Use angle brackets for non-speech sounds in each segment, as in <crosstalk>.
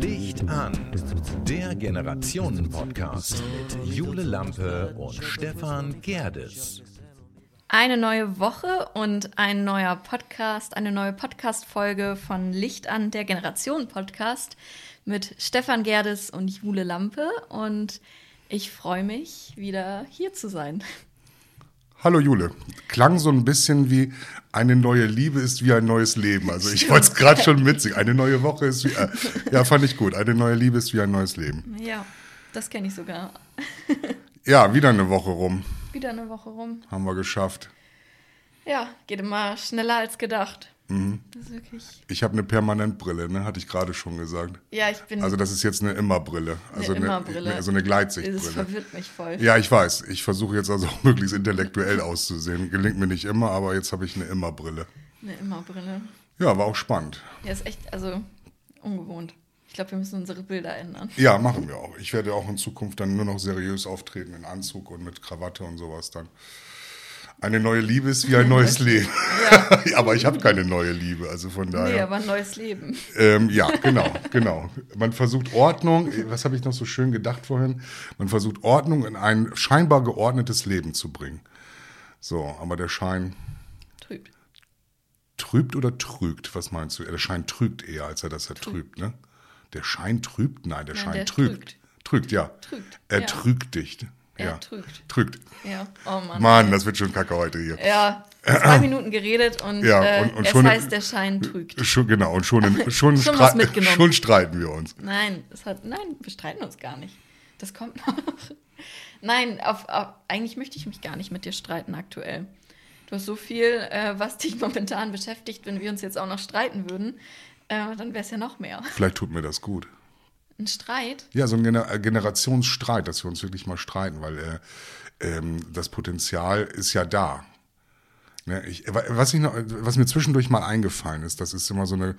Licht an, der Generationen-Podcast mit Jule Lampe und Stefan Gerdes. Eine neue Woche und ein neuer Podcast, eine neue Podcast-Folge von Licht an, der Generationen-Podcast mit Stefan Gerdes und Jule Lampe. Und ich freue mich, wieder hier zu sein. Hallo Jule. Klang so ein bisschen wie eine neue Liebe ist wie ein neues Leben. Also ich wollte es gerade schon mitsingen. Eine neue Woche ist wie. Äh, ja, fand ich gut. Eine neue Liebe ist wie ein neues Leben. Ja, das kenne ich sogar. ja, wieder eine Woche rum. Wieder eine Woche rum. Haben wir geschafft. Ja, geht immer schneller als gedacht. Mhm. Das ist wirklich. Ich habe eine Permanentbrille, ne? Hatte ich gerade schon gesagt. Ja, ich bin. Also das ist jetzt eine Immerbrille. Also eine, Immerbrille. Eine, also eine Gleitsichtbrille. Das verwirrt mich voll. Ja, ich weiß. Ich versuche jetzt also auch <laughs> möglichst intellektuell auszusehen. Gelingt mir nicht immer, aber jetzt habe ich eine Immerbrille. Eine Immerbrille. Ja, war auch spannend. Ja, ist echt, also ungewohnt. Ich glaube, wir müssen unsere Bilder ändern. Ja, machen wir auch. Ich werde auch in Zukunft dann nur noch seriös auftreten in Anzug und mit Krawatte und sowas dann. Eine neue Liebe ist wie ein neues Leben. Ja. <laughs> aber ich habe keine neue Liebe, also von daher. Nee, aber ein neues Leben. Ähm, ja, <laughs> genau, genau. Man versucht Ordnung, was habe ich noch so schön gedacht vorhin? Man versucht Ordnung in ein scheinbar geordnetes Leben zu bringen. So, aber der Schein. Trübt. Trübt oder trügt? Was meinst du? Der Schein trügt eher, als er das ertrübt, ne? Der Schein trübt? Nein, der Nein, Schein der trügt. trügt. Trügt, ja. Trügt. Er ja. trügt dich. Er ja. trügt. Trügt. Ja, oh Mann. Mann, das wird schon kacke heute hier. Ja, zwei Minuten geredet und, ja, und, und äh, schon, es heißt, der Schein trügt. Schon, genau, und schon, in, <laughs> schon, schon, schon streiten wir uns. Nein, es hat, nein, wir streiten uns gar nicht. Das kommt noch. <laughs> Nein, auf, auf, eigentlich möchte ich mich gar nicht mit dir streiten aktuell. Du hast so viel, äh, was dich <laughs> momentan beschäftigt, wenn wir uns jetzt auch noch streiten würden, äh, dann wäre es ja noch mehr. Vielleicht tut mir das gut. Ein Streit? Ja, so ein Gener äh, Generationsstreit, dass wir uns wirklich mal streiten, weil äh, ähm, das Potenzial ist ja da. Ne, ich, was, ich noch, was mir zwischendurch mal eingefallen ist, das ist immer so eine,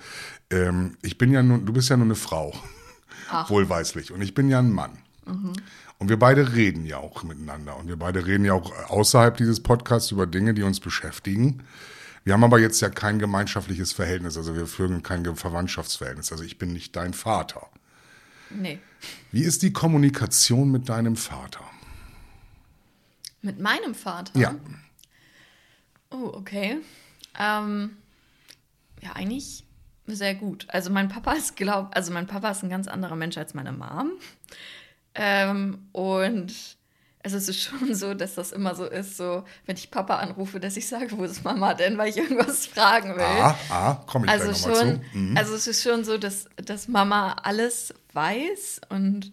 ähm, ich bin ja nun, du bist ja nur eine Frau, Ach. <laughs> wohlweislich, und ich bin ja ein Mann. Mhm. Und wir beide reden ja auch miteinander. Und wir beide reden ja auch außerhalb dieses Podcasts über Dinge, die uns beschäftigen. Wir haben aber jetzt ja kein gemeinschaftliches Verhältnis, also wir führen kein Verwandtschaftsverhältnis. Also ich bin nicht dein Vater. Nee. Wie ist die Kommunikation mit deinem Vater? Mit meinem Vater? Ja. Oh, okay. Ähm, ja, eigentlich sehr gut. Also mein Papa ist, glaub, also mein Papa ist ein ganz anderer Mensch als meine Mom. Ähm, und es ist schon so, dass das immer so ist, so wenn ich Papa anrufe, dass ich sage, wo ist Mama denn, weil ich irgendwas fragen will. Ah, ah, komm ich also gleich schon, zu. Mhm. Also es ist schon so, dass, dass Mama alles weiß und.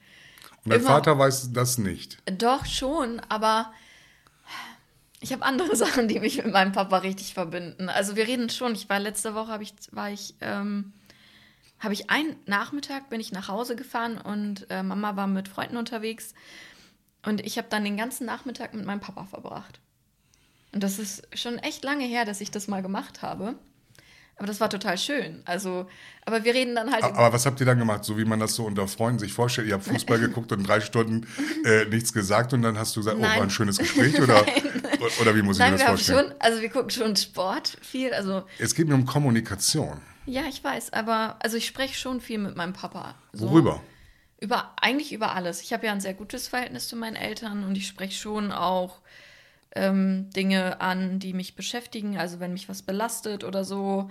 Und mein Vater weiß das nicht. Doch schon, aber ich habe andere <laughs> Sachen, die mich mit meinem Papa richtig verbinden. Also wir reden schon. Ich war letzte Woche, habe ich, war ich, ähm, habe ich einen Nachmittag bin ich nach Hause gefahren und äh, Mama war mit Freunden unterwegs und ich habe dann den ganzen Nachmittag mit meinem Papa verbracht. Und das ist schon echt lange her, dass ich das mal gemacht habe. Aber das war total schön. Also, aber wir reden dann halt. Aber, was habt ihr dann gemacht? So wie man das so unter Freunden sich vorstellt. Ihr habt Fußball <laughs> geguckt und drei Stunden äh, nichts gesagt und dann hast du gesagt, Nein. oh, war ein schönes Gespräch oder, <laughs> oder wie muss ich Nein, mir das vorstellen? Schon, also wir gucken schon Sport viel. Also es geht mir um Kommunikation. Ja, ich weiß, aber also ich spreche schon viel mit meinem Papa. So. Worüber? Über eigentlich über alles. Ich habe ja ein sehr gutes Verhältnis zu meinen Eltern und ich spreche schon auch ähm, Dinge an, die mich beschäftigen. Also wenn mich was belastet oder so.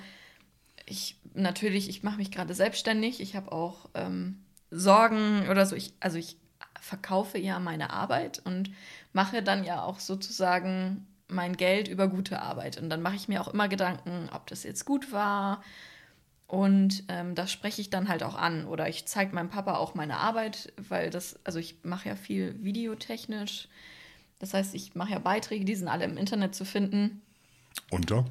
Ich natürlich, ich mache mich gerade selbstständig. Ich habe auch ähm, Sorgen oder so. Ich, also ich verkaufe ja meine Arbeit und mache dann ja auch sozusagen mein Geld über gute Arbeit. Und dann mache ich mir auch immer Gedanken, ob das jetzt gut war. Und ähm, das spreche ich dann halt auch an. Oder ich zeige meinem Papa auch meine Arbeit, weil das, also ich mache ja viel videotechnisch. Das heißt, ich mache ja Beiträge, die sind alle im Internet zu finden. Unter?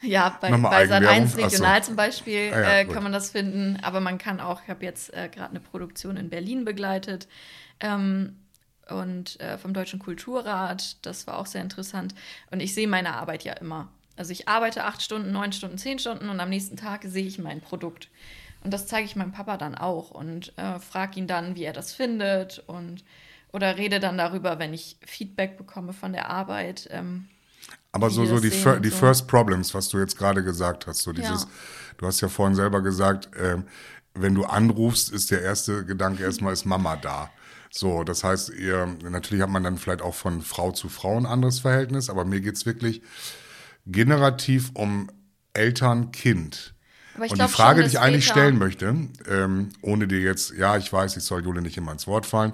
Ja, bei, bei Sat 1 Regional so. zum Beispiel ah, ja, äh, kann man das finden. Aber man kann auch, ich habe jetzt äh, gerade eine Produktion in Berlin begleitet. Ähm, und äh, vom Deutschen Kulturrat, das war auch sehr interessant. Und ich sehe meine Arbeit ja immer. Also ich arbeite acht Stunden, neun Stunden, zehn Stunden und am nächsten Tag sehe ich mein Produkt. Und das zeige ich meinem Papa dann auch und äh, frage ihn dann, wie er das findet und oder rede dann darüber, wenn ich Feedback bekomme von der Arbeit. Ähm, Aber so, so die, fir und die so. First Problems, was du jetzt gerade gesagt hast, so dieses, Ja. du hast ja vorhin selber gesagt, ähm, wenn du anrufst, ist der erste Gedanke erstmal, ist Mama da. So, das heißt, ihr, natürlich hat man dann vielleicht auch von Frau zu Frau ein anderes Verhältnis, aber mir geht's wirklich generativ um Eltern-Kind. Aber ich Und die Frage, schon, die ich eigentlich Väter- stellen möchte, ähm, ohne dir jetzt, ja, ich weiß, ich soll Jule nicht immer ins Wort fallen,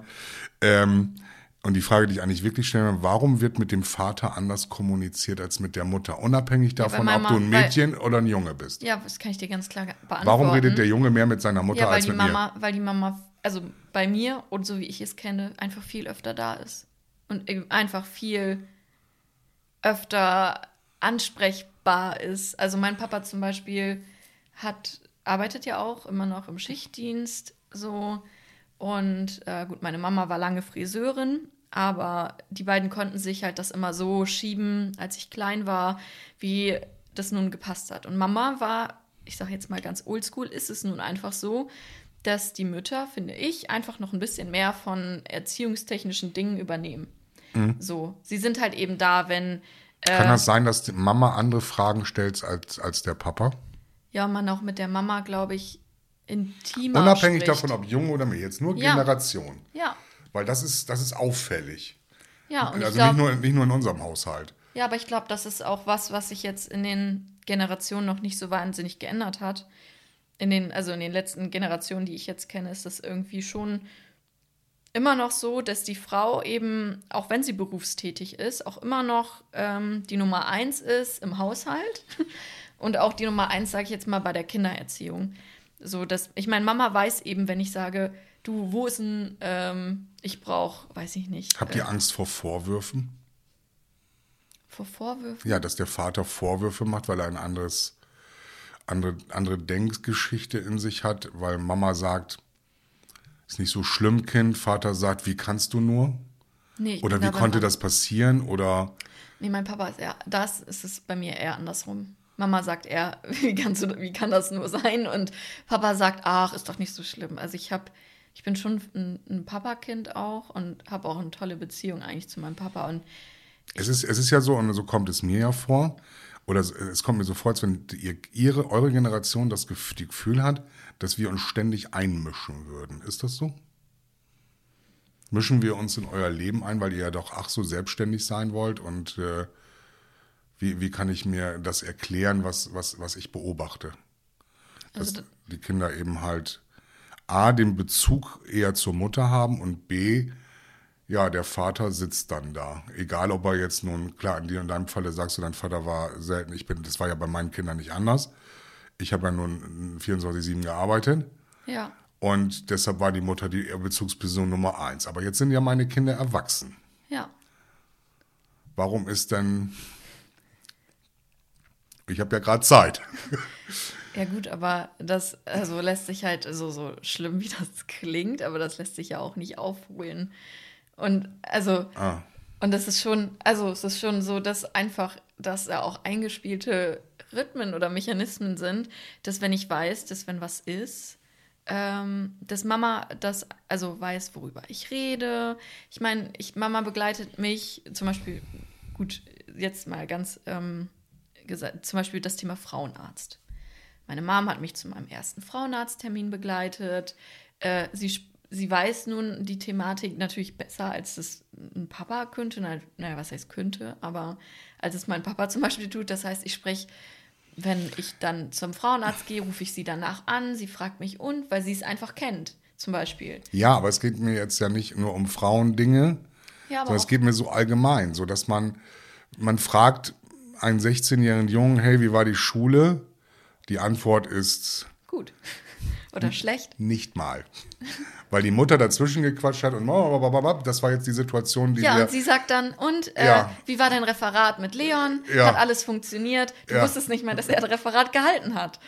ähm, und die Frage, die ich eigentlich wirklich stellen will, warum wird mit dem Vater anders kommuniziert als mit der Mutter? Unabhängig davon, weil ob Mama- du ein weil- Mädchen oder ein Junge bist. Ja, das kann ich dir ganz klar beantworten. Warum redet der Junge mehr mit seiner Mutter Ja, weil als die mit Mama, weil die Mama, also bei mir und so wie ich es kenne, einfach viel öfter da ist. Und einfach viel öfter ansprechbar ist. Also mein Papa zum Beispiel hat, arbeitet ja auch immer noch im Schichtdienst so. Und äh, gut, meine Mama war lange Friseurin, aber die beiden konnten sich halt das immer so schieben, als ich klein war, wie das nun gepasst hat. Und Mama war, ich sage jetzt mal ganz oldschool, ist es nun einfach so, dass die Mütter, finde ich, einfach noch ein bisschen mehr von erziehungstechnischen Dingen übernehmen. So, sie sind halt eben da, wenn Kann das sein, dass die Mama andere Fragen stellt als, als der Papa? ja man auch mit der Mama, glaube ich, intimer Unabhängig spricht. davon, ob jung oder mehr, jetzt nur Ja. Generation. Ja, Weil das ist, das ist auffällig. ja. Und also glaub, nicht, nur, nicht nur in unserem Haushalt. Ja, aber ich glaube, das ist auch was, was sich jetzt in den Generationen noch nicht so wahnsinnig geändert hat. In den, also in den letzten Generationen, die ich jetzt kenne, ist das irgendwie schon immer noch so, dass die Frau eben, auch wenn sie berufstätig ist, auch immer noch ähm, die Nummer eins ist im Haushalt <laughs> und auch die Nummer eins, sage ich jetzt mal, bei der Kindererziehung. So, dass, ich meine, Mama weiß eben, wenn ich sage, du, wo ist ein, ähm, ich brauche, weiß ich nicht, Habt ihr Angst vor Vorwürfen? vor Vorwürfen? Ja, dass der Vater Vorwürfe macht, weil er ein anderes, andere, andere Denkgeschichte in sich hat, weil Mama sagt, ist nicht so schlimm, Kind. Vater sagt, wie kannst du nur? Nee, ich Oder wie konnte das passieren? Oder Nee, mein Papa ist eher, das ist es bei mir eher andersrum. Mama sagt eher, <laughs> wie kannst du, wie kann das nur sein? Und Papa sagt, ach, ist doch nicht so schlimm. Also ich habe, ich bin schon ein, ein Papakind auch und habe auch eine tolle Beziehung eigentlich zu meinem Papa. Und es ist, es ist ja so, und so kommt es mir ja vor, oder es- kommt mir so vor, als wenn ihr, ihre, eure Generation das Gefühl hat, dass wir uns ständig einmischen würden. Ist das so? Mischen wir uns in euer Leben ein, weil ihr ja doch ach so selbstständig sein wollt und äh, wie, wie kann ich mir das erklären, was, was, was ich beobachte? Dass Also die Kinder eben halt A, den Bezug eher zur Mutter haben und B, ja, der Vater sitzt dann da. Egal, ob er jetzt nun, klar, in dir in deinem Falle sagst du, dein Vater war selten, ich bin, das war ja bei meinen Kindern nicht anders. Ich habe ja nun 24-7 gearbeitet ja, und deshalb war die Mutter die Bezugsperson Nummer eins. Aber jetzt sind ja meine Kinder erwachsen. ja. Warum ist denn. Ich habe ja gerade Zeit. Ja gut, aber das also lässt sich halt so, so schlimm, wie das klingt, aber das lässt sich ja auch nicht aufholen. Und also, Ah. und das ist schon, also es ist schon so, dass einfach, dass da auch eingespielte Rhythmen oder Mechanismen sind, dass wenn ich weiß, dass wenn was ist, ähm, dass Mama das, also weiß, worüber ich rede. Ich meine, ich, Mama begleitet mich zum Beispiel, gut, jetzt mal ganz ähm, gesagt, zum Beispiel das Thema Frauenarzt. Meine Mom hat mich zu meinem ersten Frauenarzttermin begleitet. Äh, sie, sie weiß nun die Thematik natürlich besser, als es ein Papa könnte. Na- Naja, was heißt könnte, aber als es mein Papa zum Beispiel tut. Das heißt, ich spreche, wenn ich dann zum Frauenarzt gehe, rufe ich sie danach an. Sie fragt mich und, weil sie es einfach kennt, zum Beispiel. Ja, aber es geht mir jetzt ja nicht nur um Frauendinge, Ja, sondern es geht mir so allgemein, so dass man, man fragt einen 16-jährigen Jungen, hey, wie war die Schule? Die Antwort ist gut. Oder schlecht. nicht mal. Weil die Mutter dazwischen gequatscht hat und das war jetzt die Situation, die Ja, und sie sagt dann, und äh, Ja. wie war dein Referat mit Leon? Ja. Hat alles funktioniert? Du Ja. wusstest nicht mal, dass er ein Referat gehalten hat.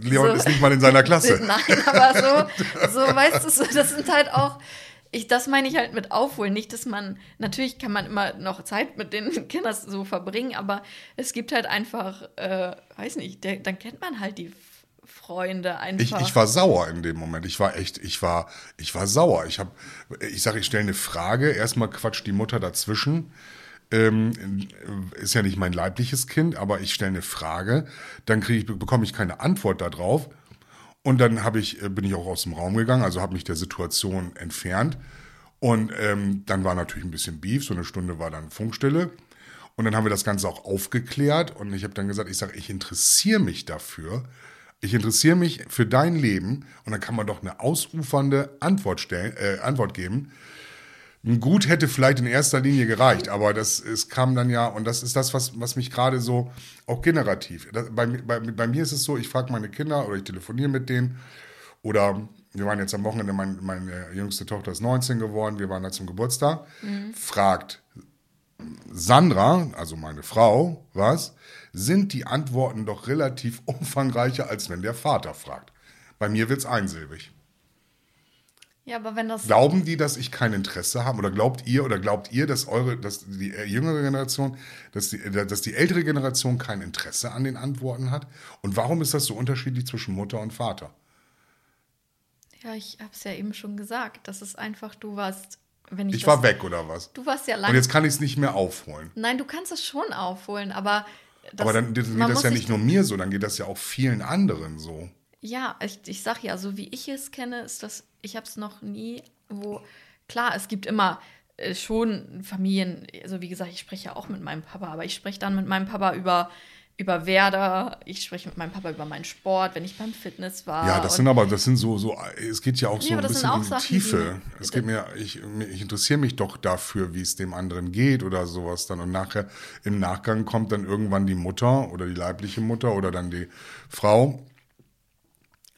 Leon so- ist nicht mal in seiner Klasse. <laughs> Nein, aber so, <laughs> so weißt du, so, das sind halt auch, ich, das meine ich halt mit aufholen. Nicht, dass man, natürlich kann man immer noch Zeit mit den <laughs> Kindern so verbringen, aber es gibt halt einfach, äh, weiß nicht, der, dann kennt man halt die Freunde einfach. Ich, ich war sauer in dem Moment. Ich war echt, ich war, ich war sauer. Ich habe, ich sage, ich stelle eine Frage. Erstmal quatscht die Mutter dazwischen. Ähm, ist ja nicht mein leibliches Kind, aber ich stelle eine Frage. Dann ich, bekomme ich keine Antwort darauf. Und dann habe ich, bin ich auch aus dem Raum gegangen, also habe mich der Situation entfernt. Und ähm, dann war natürlich ein bisschen Beef. So eine Stunde war dann Funkstille. Und dann haben wir das Ganze auch aufgeklärt. Und ich habe dann gesagt, ich sage, ich interessiere mich dafür ich interessiere mich für dein Leben und dann kann man doch eine ausufernde Antwort stellen, äh, Antwort geben. Gut hätte vielleicht in erster Linie gereicht, aber das es kam dann ja, und das ist das, was, was mich gerade so auch generativ. Das, bei, bei, bei mir ist es so, ich frage meine Kinder oder ich telefoniere mit denen oder wir waren jetzt am Wochenende, mein, meine jüngste Tochter ist 19 geworden, wir waren da zum Geburtstag, mhm. fragt Sandra, also meine Frau, was, sind die Antworten doch relativ <laughs> umfangreicher, als wenn der Vater fragt. Bei mir wird es einsilbig. Ja, aber wenn das. Glauben die, dass ich kein Interesse habe? Oder glaubt ihr oder glaubt ihr, dass eure, dass die jüngere Generation, dass die, dass die ältere Generation kein Interesse an den Antworten hat? Und warum ist das so unterschiedlich zwischen Mutter und Vater? Ja, ich habe es ja eben schon gesagt. Das ist einfach, du warst wenn ich, ich war weg oder was? Du warst ja lange. Und jetzt kann ich es nicht mehr aufholen. Nein, du kannst es schon aufholen, aber. Aber dann geht das ja nicht nur mir so, dann geht das ja auch vielen anderen so. Ja, ich, ich sag ja, so wie ich es kenne, ist das, ich habe es noch nie, wo, klar, es gibt immer äh, schon Familien, also wie gesagt, ich spreche ja auch mit meinem Papa, aber ich spreche dann mit meinem Papa über über Werder, ich spreche mit meinem Papa über meinen Sport, wenn ich beim Fitness war. Ja, das sind aber, das sind so, so, es geht ja auch so ja, ein bisschen in die Sachen, Tiefe. Die, es geht mir, ich, ich interessiere mich doch dafür, wie es dem anderen geht oder sowas dann. Und nachher, im Nachgang kommt dann irgendwann die Mutter oder die leibliche Mutter oder dann die Frau.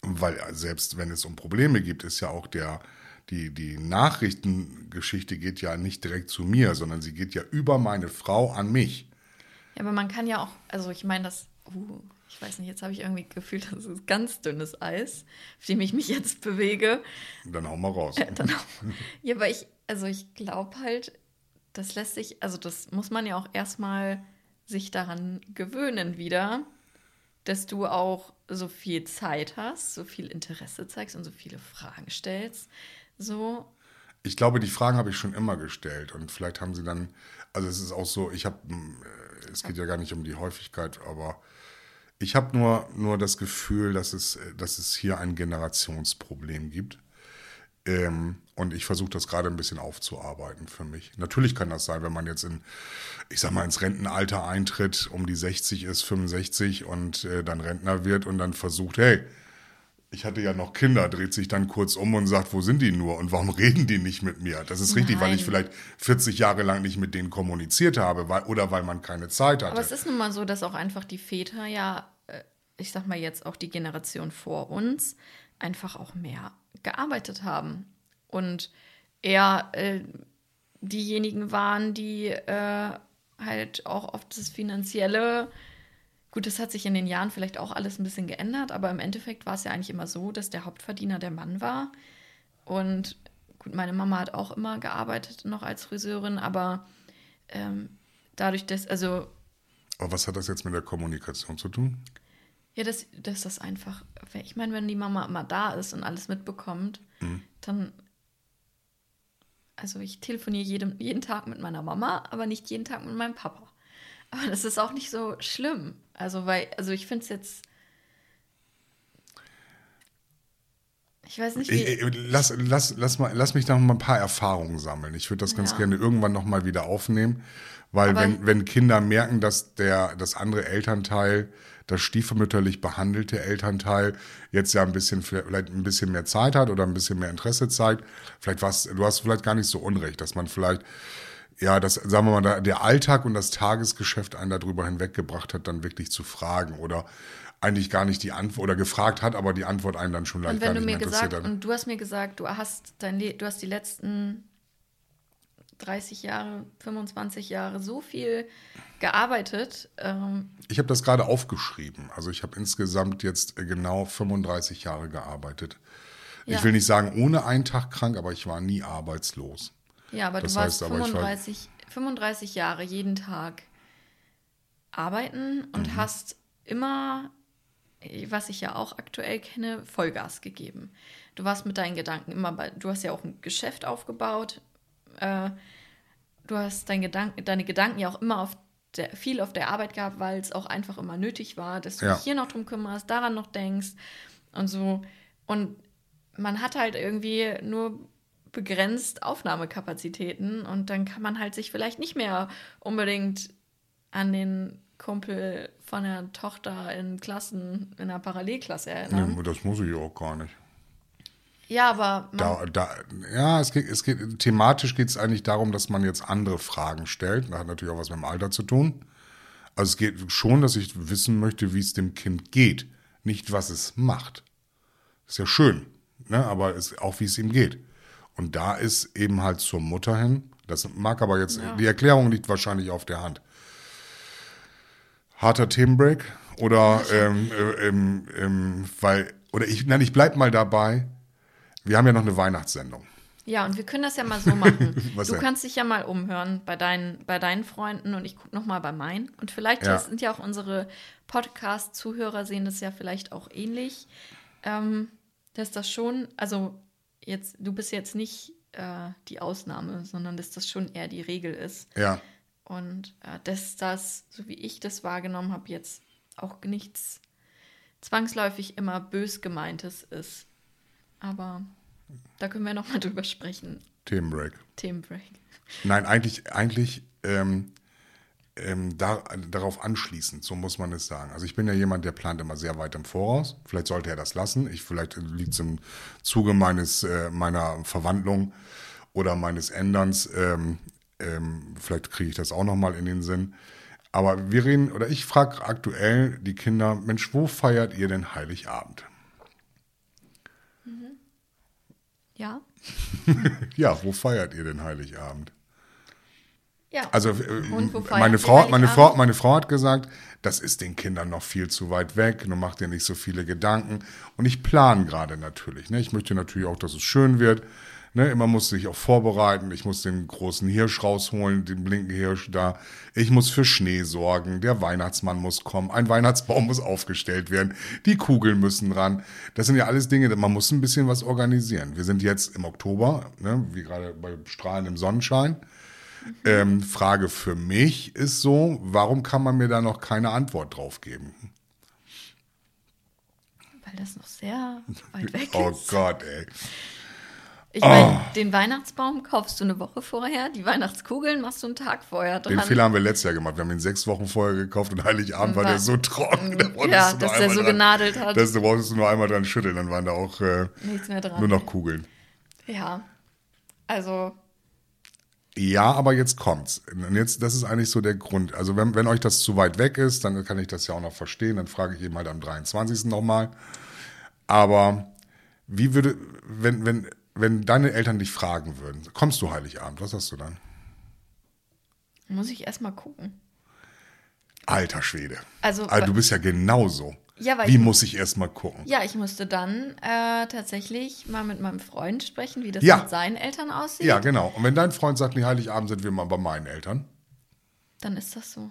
Weil selbst wenn es um Probleme gibt, ist ja auch der, die, die Nachrichtengeschichte geht ja nicht direkt zu mir, sondern sie geht ja über meine Frau an mich. Ja, aber man kann ja auch, also ich meine, das, uh, ich weiß nicht, jetzt habe ich irgendwie gefühlt, das ist ganz dünnes Eis, auf dem ich mich jetzt bewege. Dann hau mal raus. Äh, dann auch, ja, aber ich, also ich glaube halt, das lässt sich, also das muss man ja auch erstmal sich daran gewöhnen wieder, dass du auch so viel Zeit hast, so viel Interesse zeigst und so viele Fragen stellst. So. Ich glaube, die Fragen habe ich schon immer gestellt und vielleicht haben sie dann, also es ist auch so, ich habe es geht ja gar nicht um die Häufigkeit, aber ich habe nur, nur das Gefühl, dass es, dass es hier ein Generationsproblem gibt. Ähm, und ich versuche das gerade ein bisschen aufzuarbeiten für mich. Natürlich kann das sein, wenn man jetzt in, ich sag mal, ins Rentenalter eintritt, um die 60 ist, 65 und äh, dann Rentner wird und dann versucht, hey, ich hatte ja noch Kinder, dreht sich dann kurz um und sagt, wo sind die nur und warum <laughs> reden die nicht mit mir? Das ist Nein. richtig, weil ich vielleicht 40 Jahre lang nicht mit denen kommuniziert habe weil, oder weil man keine Zeit hatte. Aber es ist nun mal so, dass auch einfach die Väter ja, äh, ich sag mal jetzt auch die Generation vor uns, einfach auch mehr gearbeitet haben und eher äh, diejenigen waren, die äh, halt auch oft das Finanzielle Gut, das hat sich in den Jahren vielleicht auch alles ein bisschen geändert, aber im Endeffekt war es ja eigentlich immer so, dass der Hauptverdiener der Mann war. Und gut, meine Mama hat auch immer gearbeitet noch als Friseurin, aber ähm, dadurch, dass, also. Aber was hat das jetzt mit der Kommunikation zu tun? Ja, dass, dass das einfach, ich meine, wenn die Mama immer da ist und alles mitbekommt, mhm. dann. Also ich telefoniere jeden, jeden Tag mit meiner Mama, aber nicht jeden Tag mit meinem Papa. Aber das ist auch nicht so schlimm. Also, weil, also ich finde es jetzt. Ich weiß nicht, wie. Ich, lass, lass, lass, mal, lass mich noch mal ein paar Erfahrungen sammeln. Ich würde das ganz ja. gerne irgendwann noch mal wieder aufnehmen. Weil wenn, wenn Kinder merken, dass der, das andere Elternteil, das stiefmütterlich behandelte Elternteil jetzt ja ein bisschen, vielleicht ein bisschen mehr Zeit hat oder ein bisschen mehr Interesse zeigt, vielleicht was, du hast vielleicht gar nicht so unrecht, dass man vielleicht ja, das, sagen wir mal, der Alltag und das Tagesgeschäft einen darüber hinweggebracht hat, dann wirklich zu fragen oder eigentlich gar nicht die Antwort oder gefragt hat, aber die Antwort einen dann schon leicht und wenn gar du mir gesagt und du hast mir gesagt, du hast dein Le du hast die letzten 30 Jahre, 25 Jahre so viel gearbeitet. Ähm ich habe das gerade aufgeschrieben. Also ich habe insgesamt jetzt genau 35 Jahre gearbeitet. Ja. Ich will nicht sagen ohne einen Tag krank, aber ich war nie arbeitslos. Ja, aber das du warst heißt, 35, 35 Jahre jeden Tag arbeiten und mhm. hast immer, was ich ja auch aktuell kenne, Vollgas gegeben. Du warst mit deinen Gedanken immer bei, du hast ja auch ein Geschäft aufgebaut. Äh, du hast dein Gedanken, deine Gedanken ja auch immer auf der, viel auf der Arbeit gehabt, weil es auch einfach immer nötig war, dass du Ja. dich hier noch drum kümmerst, daran noch denkst und so. Und man hat halt irgendwie nur begrenzt Aufnahmekapazitäten und dann kann man halt sich vielleicht nicht mehr unbedingt an den Kumpel von der Tochter in Klassen, in einer Parallelklasse erinnern. Nee, das muss ich auch gar nicht. Ja, aber Da, da, ja, es geht, es geht, thematisch geht es eigentlich darum, dass man jetzt andere Fragen stellt. Das hat natürlich auch was mit dem Alter zu tun. Also es geht schon, dass ich wissen möchte, wie es dem Kind geht, nicht was es macht. Ist ja schön, ne? aber es, auch wie es ihm geht. Und da ist eben halt zur Mutter hin. Das mag aber jetzt, die Erklärung liegt wahrscheinlich auf der Hand. Harter Themenbreak oder <laughs> ähm, äh, ähm, ähm, weil oder ich nein ich bleib mal dabei. Wir haben ja noch eine Weihnachtssendung. ja, und wir können das ja mal so machen. <laughs> Du denn? kannst dich ja mal umhören bei deinen, bei deinen Freunden und ich gucke noch mal bei meinen. Und vielleicht Ja. sind ja auch unsere Podcast-Zuhörer sehen das ja vielleicht auch ähnlich. Ähm, dass das schon, also jetzt, du bist jetzt nicht äh, die Ausnahme, sondern dass das schon eher die Regel ist. Ja, Und äh, dass das, so wie ich das wahrgenommen habe, jetzt auch nichts zwangsläufig immer bös gemeintes ist. Aber da können wir noch mal <laughs> drüber sprechen. Themenbreak. Themenbreak. Nein, eigentlich, eigentlich ähm, ähm, da, darauf anschließend, so muss man es sagen. Also ich bin ja jemand, der plant immer sehr weit im Voraus. Vielleicht sollte er das lassen. Ich, vielleicht liegt es im Zuge meines, äh, meiner Verwandlung oder meines Änderns. Ähm, ähm, vielleicht kriege ich das auch noch mal in den Sinn. Aber wir reden, oder ich frage aktuell die Kinder, Mensch, wo feiert ihr denn Heiligabend? Ja? <laughs> Ja, wo feiert ihr denn Heiligabend? Ja. Also äh, meine Frau, meine, Frau, meine Frau hat gesagt, das ist den Kindern noch viel zu weit weg, du machst dir nicht so viele Gedanken. Und ich plane gerade natürlich. Ne? Ich möchte natürlich auch, dass es schön wird. Ne? Immer muss sich auch vorbereiten. Ich muss den großen Hirsch rausholen, den blinken Hirsch da. Ich muss für Schnee sorgen. Der Weihnachtsmann muss kommen. Ein Weihnachtsbaum muss aufgestellt werden. Die Kugeln müssen ran. Das sind ja alles Dinge, man muss ein bisschen was organisieren. Wir sind jetzt im Oktober, ne? wie gerade bei strahlendem Sonnenschein. Ähm, Frage für mich ist so, warum kann man mir da noch keine Antwort drauf geben? Weil das noch sehr weit weg Oh ist. Gott, ey. Ich meine, den Weihnachtsbaum kaufst du eine Woche vorher, die Weihnachtskugeln machst du einen Tag vorher Den dran. Fehler haben wir letztes Jahr gemacht. Wir haben ihn sechs Wochen vorher gekauft und Heiligabend war War- der so trocken. Da wolltest Ja, dass der so dran- genadelt hat. Das, da brauchst du nur einmal dran schütteln, dann waren da auch äh, nur noch Kugeln. Ja. Also, Ja, aber jetzt kommt's. Und jetzt, das ist eigentlich so der Grund. Also wenn, wenn euch das zu weit weg ist, dann kann ich das ja auch noch verstehen. Dann frage ich eben halt am 23. nochmal. Aber wie würde, wenn, wenn, wenn deine Eltern dich fragen würden, kommst du Heiligabend, was hast du dann? muss ich erstmal gucken. Alter Schwede. Also, du bist ja genauso. Ja, weil Wie ich- muss ich erst mal gucken? Ja, ich musste dann äh, tatsächlich mal mit meinem Freund sprechen, wie das Ja. mit seinen Eltern aussieht. Ja, genau. Und wenn dein Freund sagt, nee, Heiligabend sind wir mal bei meinen Eltern, Dann ist das so.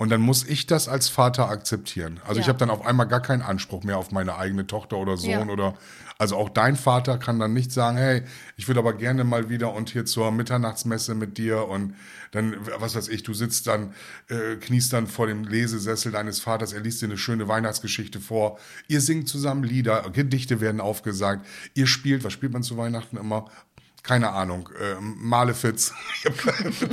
Und dann muss ich das als Vater akzeptieren. Also ich Ja. habe dann auf einmal gar keinen Anspruch mehr auf meine eigene Tochter oder Sohn Ja. oder also auch dein Vater kann dann nicht sagen, hey, ich würde aber gerne mal wieder und hier zur Mitternachtsmesse mit dir und dann, was weiß ich, du sitzt dann, äh, kniest dann vor dem Lesesessel deines Vaters, er liest dir eine schöne Weihnachtsgeschichte vor, ihr singt zusammen Lieder, Gedichte werden aufgesagt, ihr spielt, was spielt man zu Weihnachten immer? Keine Ahnung, äh, Malefiz. <laughs>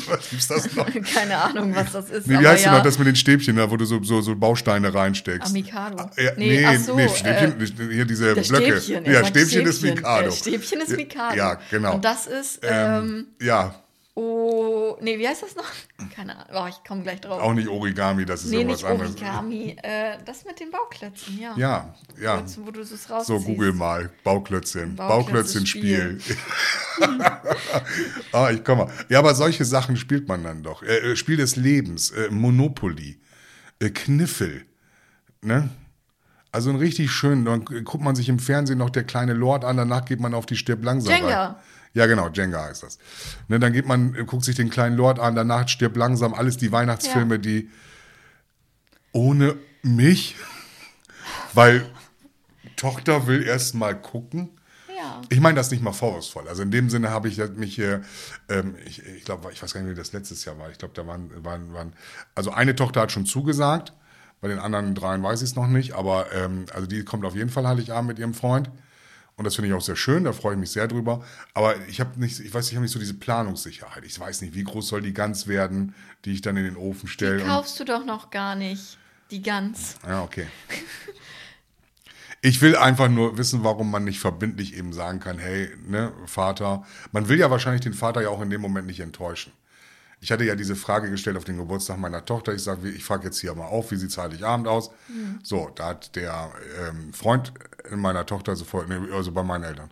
Was gibt's das noch? <laughs> Keine Ahnung, was das ist. Nee, wie heißt ja. denn noch das mit den Stäbchen, da, wo du so, so, so Bausteine reinsteckst? Amicado. Ah, Ja, Nee, nee, so, nee, Stäbchen, äh, hier diese Blöcke. Stäbchen. ja, sagt Stäbchen, ist Stäbchen. Mikado. Äh, Stäbchen ist Mikado. Ja, genau. Und das ist, ähm, ähm, ja, oh, nee, wie heißt das noch? <laughs> Keine Ahnung. Oh, ich komme gleich drauf. auch nicht Origami, das ist nee, irgendwas nicht anderes. Origami. <laughs> Äh, das mit den Bauklötzen, ja. Ja, ja. Wo, wo du es rausziehst. So, google mal. Bauklötzchen. Bauklötzchen Bauklötzchen-Spiel. <laughs> ah, ich komme mal. Ja, aber solche Sachen spielt man dann doch. Äh, äh, Spiel des Lebens, äh, Monopoly, äh, Kniffel. Ne? Also ein richtig schön, dann guckt man sich im Fernsehen noch der kleine Lord an, danach geht man auf die Stirb langsam. Jenga. rein. Ja, genau, Jenga heißt das. Ne, dann geht man, äh, guckt sich den kleinen Lord an, danach stirbt langsam alles die Weihnachtsfilme, Ja. die ohne mich. Weil Tochter will erst mal gucken. Ja. Ich meine das nicht mal vorwurfsvoll. Also in dem Sinne habe ich mich hier, ähm, ich, ich glaube, ich weiß gar nicht, wie das letztes Jahr war. Ich glaube, da waren, waren, waren, also eine Tochter hat schon zugesagt, bei den anderen dreien weiß ich es noch nicht, aber ähm, also die kommt auf jeden Fall Heiligabend mit ihrem Freund. Und das finde ich auch sehr schön, da freue ich mich sehr drüber. Aber ich habe nicht, ich weiß, ich habe nicht so diese Planungssicherheit. Ich weiß nicht, wie groß soll die Gans werden, die ich dann in den Ofen stelle. Die kaufst du doch noch gar nicht. Die Gans. Ja, okay. Ich will einfach nur wissen, warum man nicht verbindlich eben sagen kann, hey, ne, Vater. Man will ja wahrscheinlich den Vater ja auch in dem Moment nicht enttäuschen. Ich hatte ja diese Frage gestellt auf den Geburtstag meiner Tochter. Ich sage, ich frage jetzt hier mal auf, wie sieht Heiligabend aus? Mhm. So, da hat der ähm, Freund meiner Tochter sofort, also bei meinen Eltern.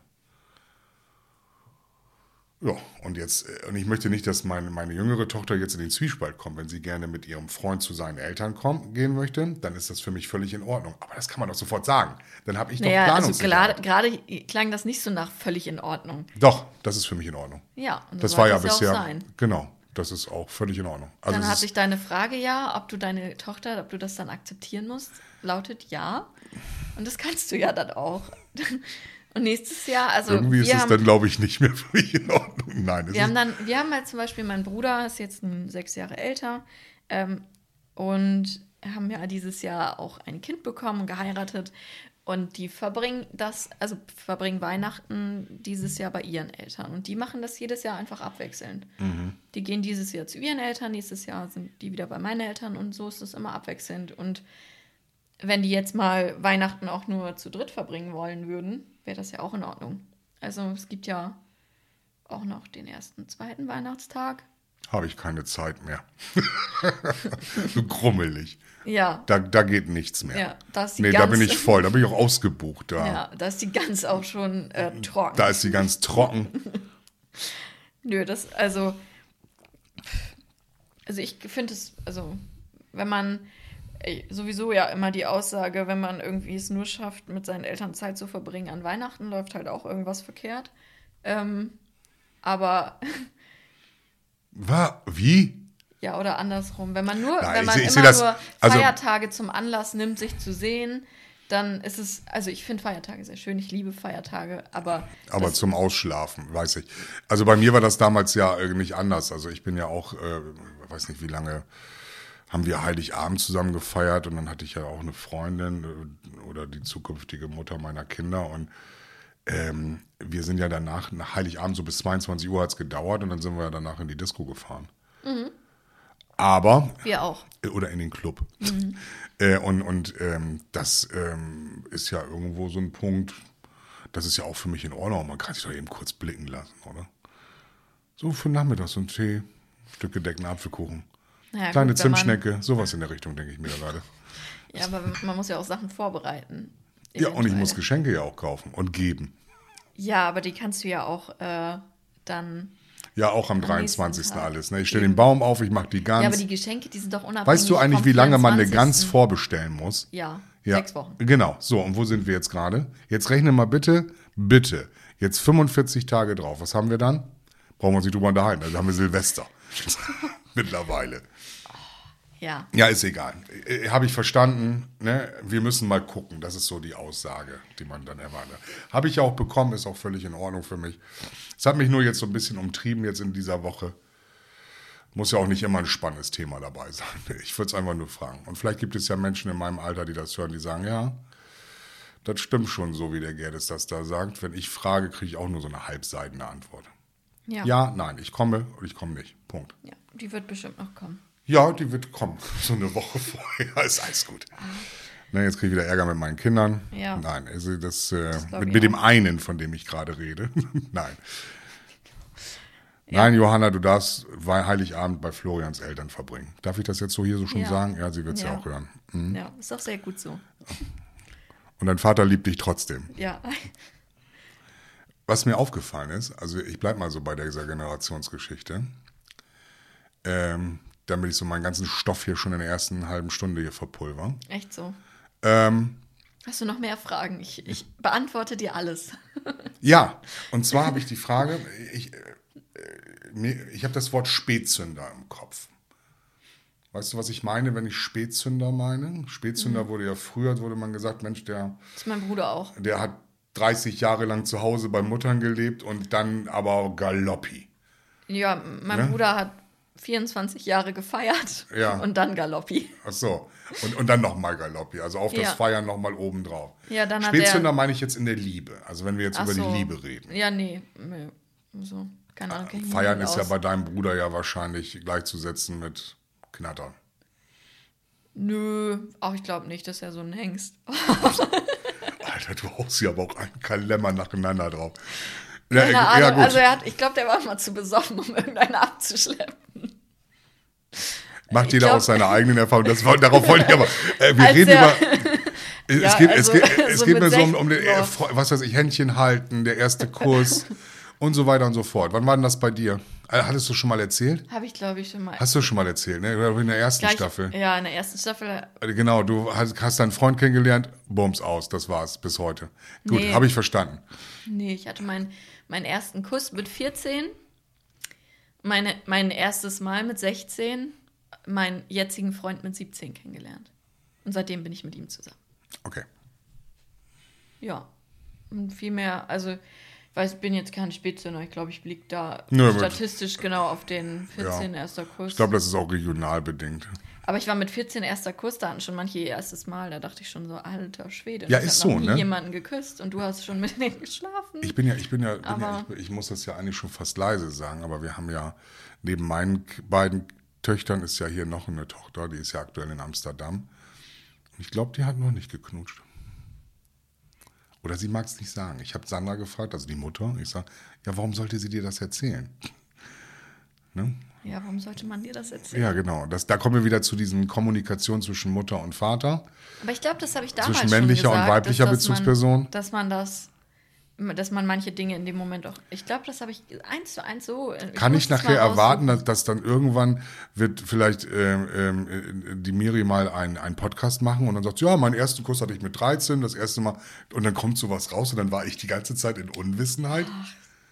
Ja, und jetzt, äh, und ich möchte nicht, dass meine, meine jüngere Tochter jetzt in den Zwiespalt kommt. Wenn sie gerne mit ihrem Freund zu seinen Eltern kommen, gehen möchte, dann ist das für mich völlig in Ordnung. Aber das kann man doch sofort sagen. Dann habe ich doch naja, also gerade, gerade klang das nicht so nach völlig in Ordnung. Doch, das ist für mich in Ordnung. Ja, und das war ja bisher. Genau, das ist auch völlig in Ordnung. Also dann hat sich deine Frage ja, ob du deine Tochter, ob du das dann akzeptieren musst, lautet ja. Und das kannst du ja dann auch. Und nächstes Jahr, also. Irgendwie ist es dann, glaube ich, nicht mehr <laughs> mich in Ordnung. Nein, wir haben dann, wir haben halt zum Beispiel, mein Bruder ist jetzt sechs Jahre älter ähm, und haben ja dieses Jahr auch ein Kind bekommen und geheiratet. Und die verbringen das, also verbringen Weihnachten dieses Jahr bei ihren Eltern. Und die machen das jedes Jahr einfach abwechselnd. Mhm. Die gehen dieses Jahr zu ihren Eltern, nächstes Jahr sind die wieder bei meinen Eltern und so ist es immer abwechselnd. Und wenn die jetzt mal Weihnachten auch nur zu dritt verbringen wollen würden, wäre das ja auch in Ordnung. Also es gibt ja auch noch den ersten, zweiten Weihnachtstag. Habe ich keine Zeit mehr. <laughs> so grummelig. Ja. Da, da geht nichts mehr. Ja, da ist die nee, da bin ich voll, da bin ich auch ausgebucht. Da. Ja, da ist die Gans auch schon äh, trocken. Da ist die ganz trocken. <laughs> Nö, das, also, also ich finde es, also, wenn man sowieso ja immer die Aussage, wenn man irgendwie es nur schafft, mit seinen Eltern Zeit zu verbringen an Weihnachten, läuft halt auch irgendwas verkehrt. Ähm, aber. War, wie? Ja, oder andersrum. Wenn man nur, Na, wenn man ich immer das, nur also Feiertage zum Anlass nimmt, sich zu sehen, dann ist es, also ich finde Feiertage sehr schön, ich liebe Feiertage, aber. Aber zum Ausschlafen, weiß ich. Also bei mir war das damals ja nicht anders. Also ich bin ja auch, äh, weiß nicht wie lange, haben wir Heiligabend zusammen gefeiert und dann hatte ich ja auch eine Freundin äh, oder die zukünftige Mutter meiner Kinder und ähm, wir sind ja danach, nach Heiligabend so bis 22 Uhr hat es gedauert und dann sind wir ja danach in die Disco gefahren. Mhm. Aber. Wir auch. Äh, oder in den Club. Mhm. <laughs> Äh, und und ähm, das ähm, ist ja irgendwo so ein Punkt, das ist ja auch für mich in Ordnung. Man kann sich doch eben kurz blicken lassen, oder? So für Nachmittag so ein Tee, Stück gedeckten Apfelkuchen. Ja, Kleine gut, Zimtschnecke, sowas in der Richtung, denke ich mir gerade. <laughs> Ja, aber man muss ja auch Sachen vorbereiten. Ja, und ich muss Geschenke ja auch kaufen und geben. Ja, aber die kannst du ja auch äh, dann. Ja, auch am, am 23. alles. Ne? Ich stelle den Baum auf, ich mache die Gans. Ja, aber die Geschenke, die sind doch unabhängig. Weißt du eigentlich, wie lange man eine Gans vorbestellen muss? Ja, ja, sechs Wochen. Genau. So, und wo sind wir jetzt gerade? Jetzt rechne mal bitte, bitte, jetzt 45 Tage drauf. Was haben wir dann? Brauchen wir uns nicht drüber unterhalten. Also haben wir Silvester. <laughs> <laughs> Mittlerweile. Ja. Ja, ist egal. Äh, Habe ich verstanden. Ne? Wir müssen mal gucken. Das ist so die Aussage, die man dann erwartet. Habe ich ja auch bekommen, ist auch völlig in Ordnung für mich. Es hat mich nur jetzt so ein bisschen umtrieben jetzt in dieser Woche. Muss ja auch nicht immer ein spannendes Thema dabei sein. <laughs> Ich würde es einfach nur fragen. Und vielleicht gibt es ja Menschen in meinem Alter, die das hören, die sagen, ja, das stimmt schon so, wie der Gerdes das da sagt. Wenn ich frage, kriege ich auch nur so eine halbseidene Antwort. Ja. ja, nein, ich komme und ich komme nicht. Punkt. Ja, die wird bestimmt noch kommen. Ja, die wird kommen. <laughs> So eine Woche vorher ist alles gut. Na, jetzt kriege ich wieder Ärger mit meinen Kindern. Ja. Nein, also das, äh, das mit, mit dem einen, von dem ich gerade rede. <laughs> Nein. Ja. Nein, Johanna, du darfst Heiligabend bei Florians Eltern verbringen. Darf ich das jetzt so hier so schon ja. sagen? Ja, sie wird es ja. ja. auch hören. Mhm. Ja, ist auch sehr gut so. Und dein Vater liebt dich trotzdem. Ja. Was mir aufgefallen ist, also ich bleibe mal so bei dieser Generationsgeschichte. Ähm, damit ich so meinen ganzen Stoff hier schon in der ersten halben Stunde hier verpulver. Echt so? Ähm, Hast du noch mehr Fragen? Ich, ich beantworte dir alles. <laughs> ja, und zwar habe ich die Frage, ich, äh, ich habe das Wort Spätzünder im Kopf. Weißt du, was ich meine, wenn ich Spätzünder meine? Spätzünder Mhm. wurde ja früher, wurde man gesagt, Mensch, der, Das ist mein Bruder auch. der hat 30 Jahre lang zu Hause bei Muttern gelebt und dann aber Galoppi. Ja, mein Ne? Bruder hat 24 Jahre gefeiert Ja. und dann Galoppi. Ach so. Und, und dann nochmal Galoppi. Also auf das Ja. Feiern nochmal obendrauf. Ja, dann Spätzünder er- meine ich jetzt in der Liebe. Also wenn wir jetzt Ach über so. die Liebe reden. Ja, nee. So, keine Ahnung. mich Feiern ist ja aus. bei deinem Bruder ja wahrscheinlich gleichzusetzen mit Knattern. Nö, auch ich glaube nicht, dass er so ein Hengst. Alter, du haust hier aber auch einen Kalemmer nacheinander drauf. Ja, Keine äh, Ahnung. ja, gut. Also er hat, ich glaube, der war mal zu besoffen, um irgendeinen abzuschleppen. Macht jeder glaub- aus seiner eigenen Erfahrung. Das, darauf wollte ich aber. <laughs> Äh, wir reden er- über. <laughs> Es, Ja, geht, also, es geht, <laughs> es so geht mir so um, 16 um den, äh, was weiß ich, Händchen halten, der erste Kuss und so weiter und so fort. Wann war denn das bei dir? Äh, Hattest du schon mal erzählt? Habe ich, glaube ich, schon mal. Hast du schon mal erzählt, ne? In der ersten Gleich- Staffel. Ja, in der ersten Staffel. Äh, Genau, du hast, hast deinen Freund kennengelernt, bums aus, das war's bis heute. Gut, Nee. habe ich verstanden. Nee, ich hatte meinen, meinen ersten Kuss mit 14. Meine, mein erstes Mal mit 16. Meinen jetzigen Freund mit 17 kennengelernt. Und seitdem bin ich mit ihm zusammen. Okay. Ja. Und viel mehr, also, ich weiß, ich bin jetzt kein Spätzünder. Ich glaube, ich liege da Nö, mit- statistisch genau auf den 14 erster Kuss. Ich glaube, das ist auch regional bedingt. Aber ich war mit 14 erster Kuss, da hatten schon manche ihr erstes Mal. Da dachte ich schon so, alter Schwede. Ja, ich ist so, ne? jemanden geküsst und du hast schon mit denen geschlafen. Ich bin ja, ich bin ja, bin ja ich, ich muss das ja eigentlich schon fast leise sagen, aber wir haben ja neben meinen beiden Töchtern ist ja hier noch eine Tochter, die ist ja aktuell in Amsterdam. Und ich glaube, die hat noch nicht geknutscht. Oder sie mag es nicht sagen. Ich habe Sandra gefragt, also die Mutter. Ich sage, ja, warum sollte sie dir das erzählen? Ne? Ja, warum sollte man dir das erzählen? Ja, genau. Das, da kommen wir wieder zu diesen Kommunikation zwischen Mutter und Vater. Aber ich glaube, das habe ich damals Zwischen schon männlicher und gesagt, weiblicher dass, dass Bezugsperson? Man, dass man das, dass man manche Dinge in dem Moment auch. Ich glaube, das habe ich eins zu eins so. Kann muss ich es nachher mal erwarten, dass, dass dann irgendwann wird vielleicht ähm, ähm, die Miri mal einen Podcast machen und dann sagt, ja, meinen ersten Kuss hatte ich mit 13, das erste Mal und dann kommt sowas raus und dann war ich die ganze Zeit in Unwissenheit.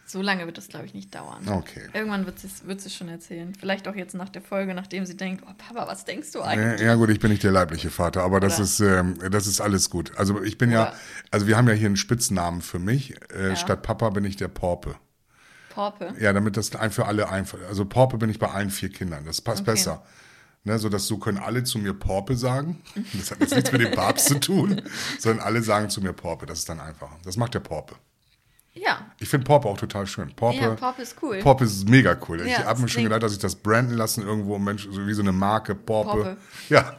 So lange wird das, glaube ich, nicht dauern. Okay. Irgendwann wird sie wird sie schon erzählen. Vielleicht auch jetzt nach der Folge, nachdem sie denkt, oh Papa, was denkst du Ja, eigentlich? ja gut, ich bin nicht der leibliche Vater, aber das ist ähm, das ist alles gut. Also ich bin ja, Oder? also wir haben ja hier einen Spitznamen für mich. Äh, Ja. Statt Papa bin ich der Porpe. Porpe. Ja, damit das ein für alle einfach. Also Porpe bin ich bei allen vier Kindern. Das passt Okay. besser. Ne, so dass so können alle zu mir Porpe sagen. Das hat jetzt nichts mit dem Papst zu tun, <laughs> sondern alle sagen zu mir Porpe. Das ist dann einfacher. Das macht der Porpe. Ja. Ich finde Porpe auch total schön. Porpe, Ja, Porpe ist cool. Porpe ist mega cool. ich Ja, habe mir schon gedacht, dass ich das branden lassen irgendwo, Mensch, so wie so eine Marke Porpe. Ja,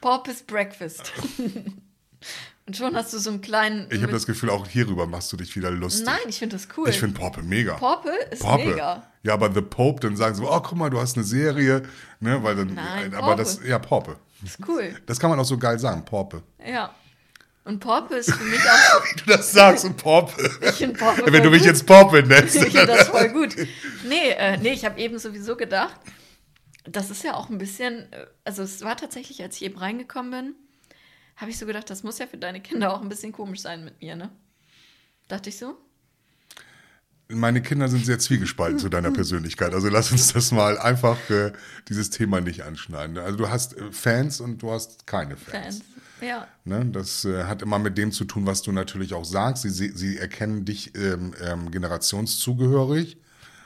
Porpoise Breakfast. <laughs> Und schon hast du so einen kleinen. ich habe das Gefühl, auch hierüber machst du dich wieder lustig. Nein, ich finde das cool. Ich finde Porpe mega. Porpe ist Porpe. mega. Ja, aber The Pope, dann sagen sie, oh, guck mal, du hast eine Serie. Ne, weil dann, Nein, aber Porpe. das, ja, Porpe. Ist cool. Das kann man auch so geil sagen, Porpe. Ja. Und Porpe ist für mich <laughs> auch. Wie du das sagst, und Porpe. Ich finde Porpe. Wenn du mich gut. jetzt Porpe nennst. Ich finde das voll gut. Nee, äh, nee, ich habe eben sowieso gedacht, das ist ja auch ein bisschen, äh, also es war tatsächlich, als ich eben reingekommen bin, habe ich so gedacht, das muss ja für deine Kinder auch ein bisschen komisch sein mit mir, ne? Dachte ich so? Meine Kinder sind sehr zwiegespalten zu deiner Persönlichkeit. Also lass uns das mal einfach äh, dieses Thema nicht anschneiden. Also du hast äh, Fans und du hast keine Fans. Fans. Ja. Ne? Das äh, hat immer mit dem zu tun, was du natürlich auch sagst. Sie, sie, erkennen dich ähm, ähm, generationszugehörig,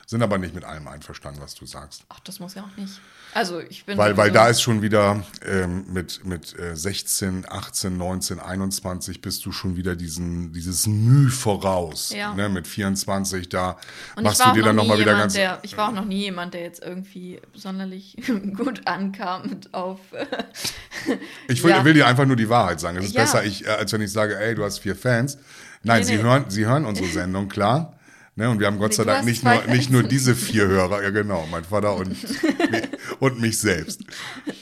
sind aber nicht mit allem einverstanden, was du sagst. Ach, das muss ja auch nicht. Also ich bin. Weil, weil da ist schon wieder ähm, mit, mit äh, 16, 18, 19, 21 bist du schon wieder diesen, dieses Müh voraus. Ja. Ne? Mit 24, da Und machst du dir dann nochmal wieder ganz. der, Ich war auch noch nie jemand, der jetzt irgendwie sonderlich <laughs> gut ankam mit auf. <laughs> Ich will, Ja. will dir einfach nur die Wahrheit sagen. Es ist Ja. besser, ich, äh, als wenn ich sage, ey, du hast vier Fans. Nein, Nee, sie, nee. Hören, sie hören unsere Sendung, klar. Ne, und wir haben Gott sei Dank nicht nur, nicht nur diese vier Hörer, ja genau, mein Vater und, und mich selbst.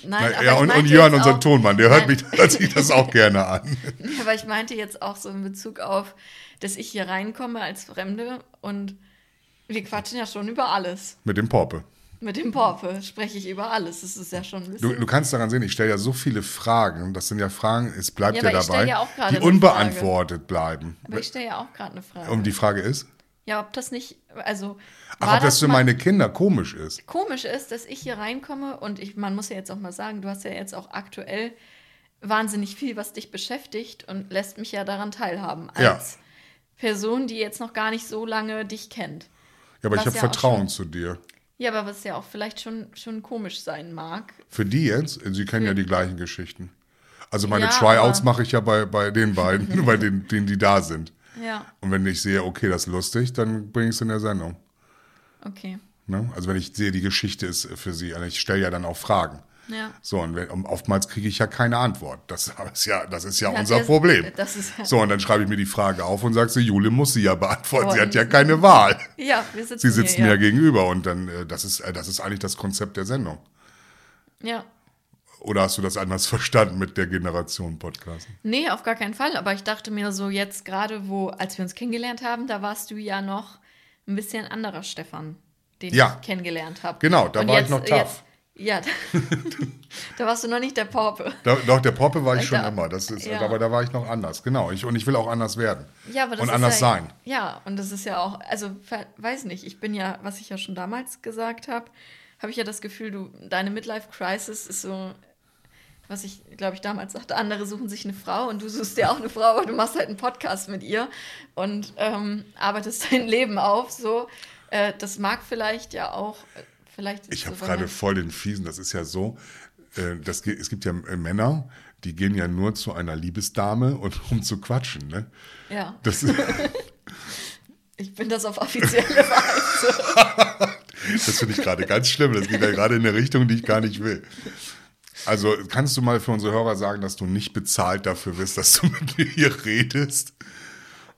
Nein, ja, und, und Jörn, unser Tonmann, der hört, mich, hört sich das auch gerne an. <laughs> Aber ich meinte jetzt auch so in Bezug auf, dass ich hier reinkomme als Fremde und wir quatschen ja schon über alles. Mit dem Porpe. Mit dem Porpe spreche ich über alles. Das ist ja schon ein Du, bisschen. du kannst daran sehen, ich stelle ja so viele Fragen, das sind ja Fragen, es bleibt Ja, ja, dabei, ja die unbeantwortet bleiben. aber ich stelle ja auch gerade eine Frage. Und die Frage ist? Ja, ob das nicht, also. Ach, ob das für meine Kinder komisch ist. komisch ist, dass ich hier reinkomme und ich, man muss ja jetzt auch mal sagen, du hast ja jetzt auch aktuell wahnsinnig viel, was dich beschäftigt und lässt mich ja daran teilhaben. Als Ja. Person, die jetzt noch gar nicht so lange dich kennt. Ja, aber ich Was habe ja Vertrauen schon- zu dir. Ja, aber was ja auch vielleicht schon, schon komisch sein mag. Für die jetzt, sie kennen ja die gleichen Geschichten. Also meine Ja, Tryouts mache ich ja bei, bei den beiden, <laughs> bei den, denen, die da sind. Ja, Und wenn ich sehe, okay, das ist lustig, dann bringe ich es in der Sendung. okay. Ne? Also wenn ich sehe, die Geschichte ist für sie, also ich stelle ja dann auch Fragen. Ja. So, und wenn, oftmals kriege ich ja keine Antwort. Das <laughs> ist ja, das ist ja, Ja, unser das- Problem. <laughs> das ist ja- so, und dann schreibe ich mir die Frage auf und sage sie, Jule muss sie ja beantworten. Oh, sie hat ja keine Wahl. <laughs> Ja, wir sitzen Sie sitzen hier, mir ja. gegenüber und dann, äh, das ist, äh, das ist eigentlich das Konzept der Sendung. Ja. Oder hast du das anders <laughs> verstanden mit der Generation Podcast? Nee, auf gar keinen Fall. Aber ich dachte mir so jetzt gerade, wo, als wir uns kennengelernt haben, da warst du ja noch ein bisschen anderer Stefan, den Ja. ich kennengelernt habe. Genau, da war ich noch tough. ja, <laughs> da warst du noch nicht der Porpe. Da, doch, der Poppe war ich schon Da- immer. Das ist, ja. Aber da war ich noch anders. Genau. Ich, und ich will auch anders werden. Ja, aber das und ist anders ja, sein. Ja, und das ist ja auch, also weiß nicht, ich bin ja, was ich ja schon damals gesagt habe, habe ich ja das Gefühl, du, deine Midlife-Crisis ist so, was ich, glaube ich, damals sagte, andere suchen sich eine Frau und du suchst dir auch eine Frau, aber du machst halt einen Podcast mit ihr und ähm, arbeitest <laughs> dein Leben auf. So, äh, das mag vielleicht ja auch, äh, vielleicht. Ich habe so, gerade voll den Fiesen. Das ist ja so. Äh, das, es gibt ja äh, Männer, die gehen ja nur zu einer Liebesdame und <laughs> um zu quatschen. Ne? Ja, Das, <laughs> ich bin das auf offizielle Weise. das finde ich gerade ganz schlimm. Das geht ja gerade in eine Richtung, die ich gar nicht will. Also kannst du mal für unsere Hörer sagen, dass du nicht bezahlt dafür bist, dass du <laughs> mit mir hier redest?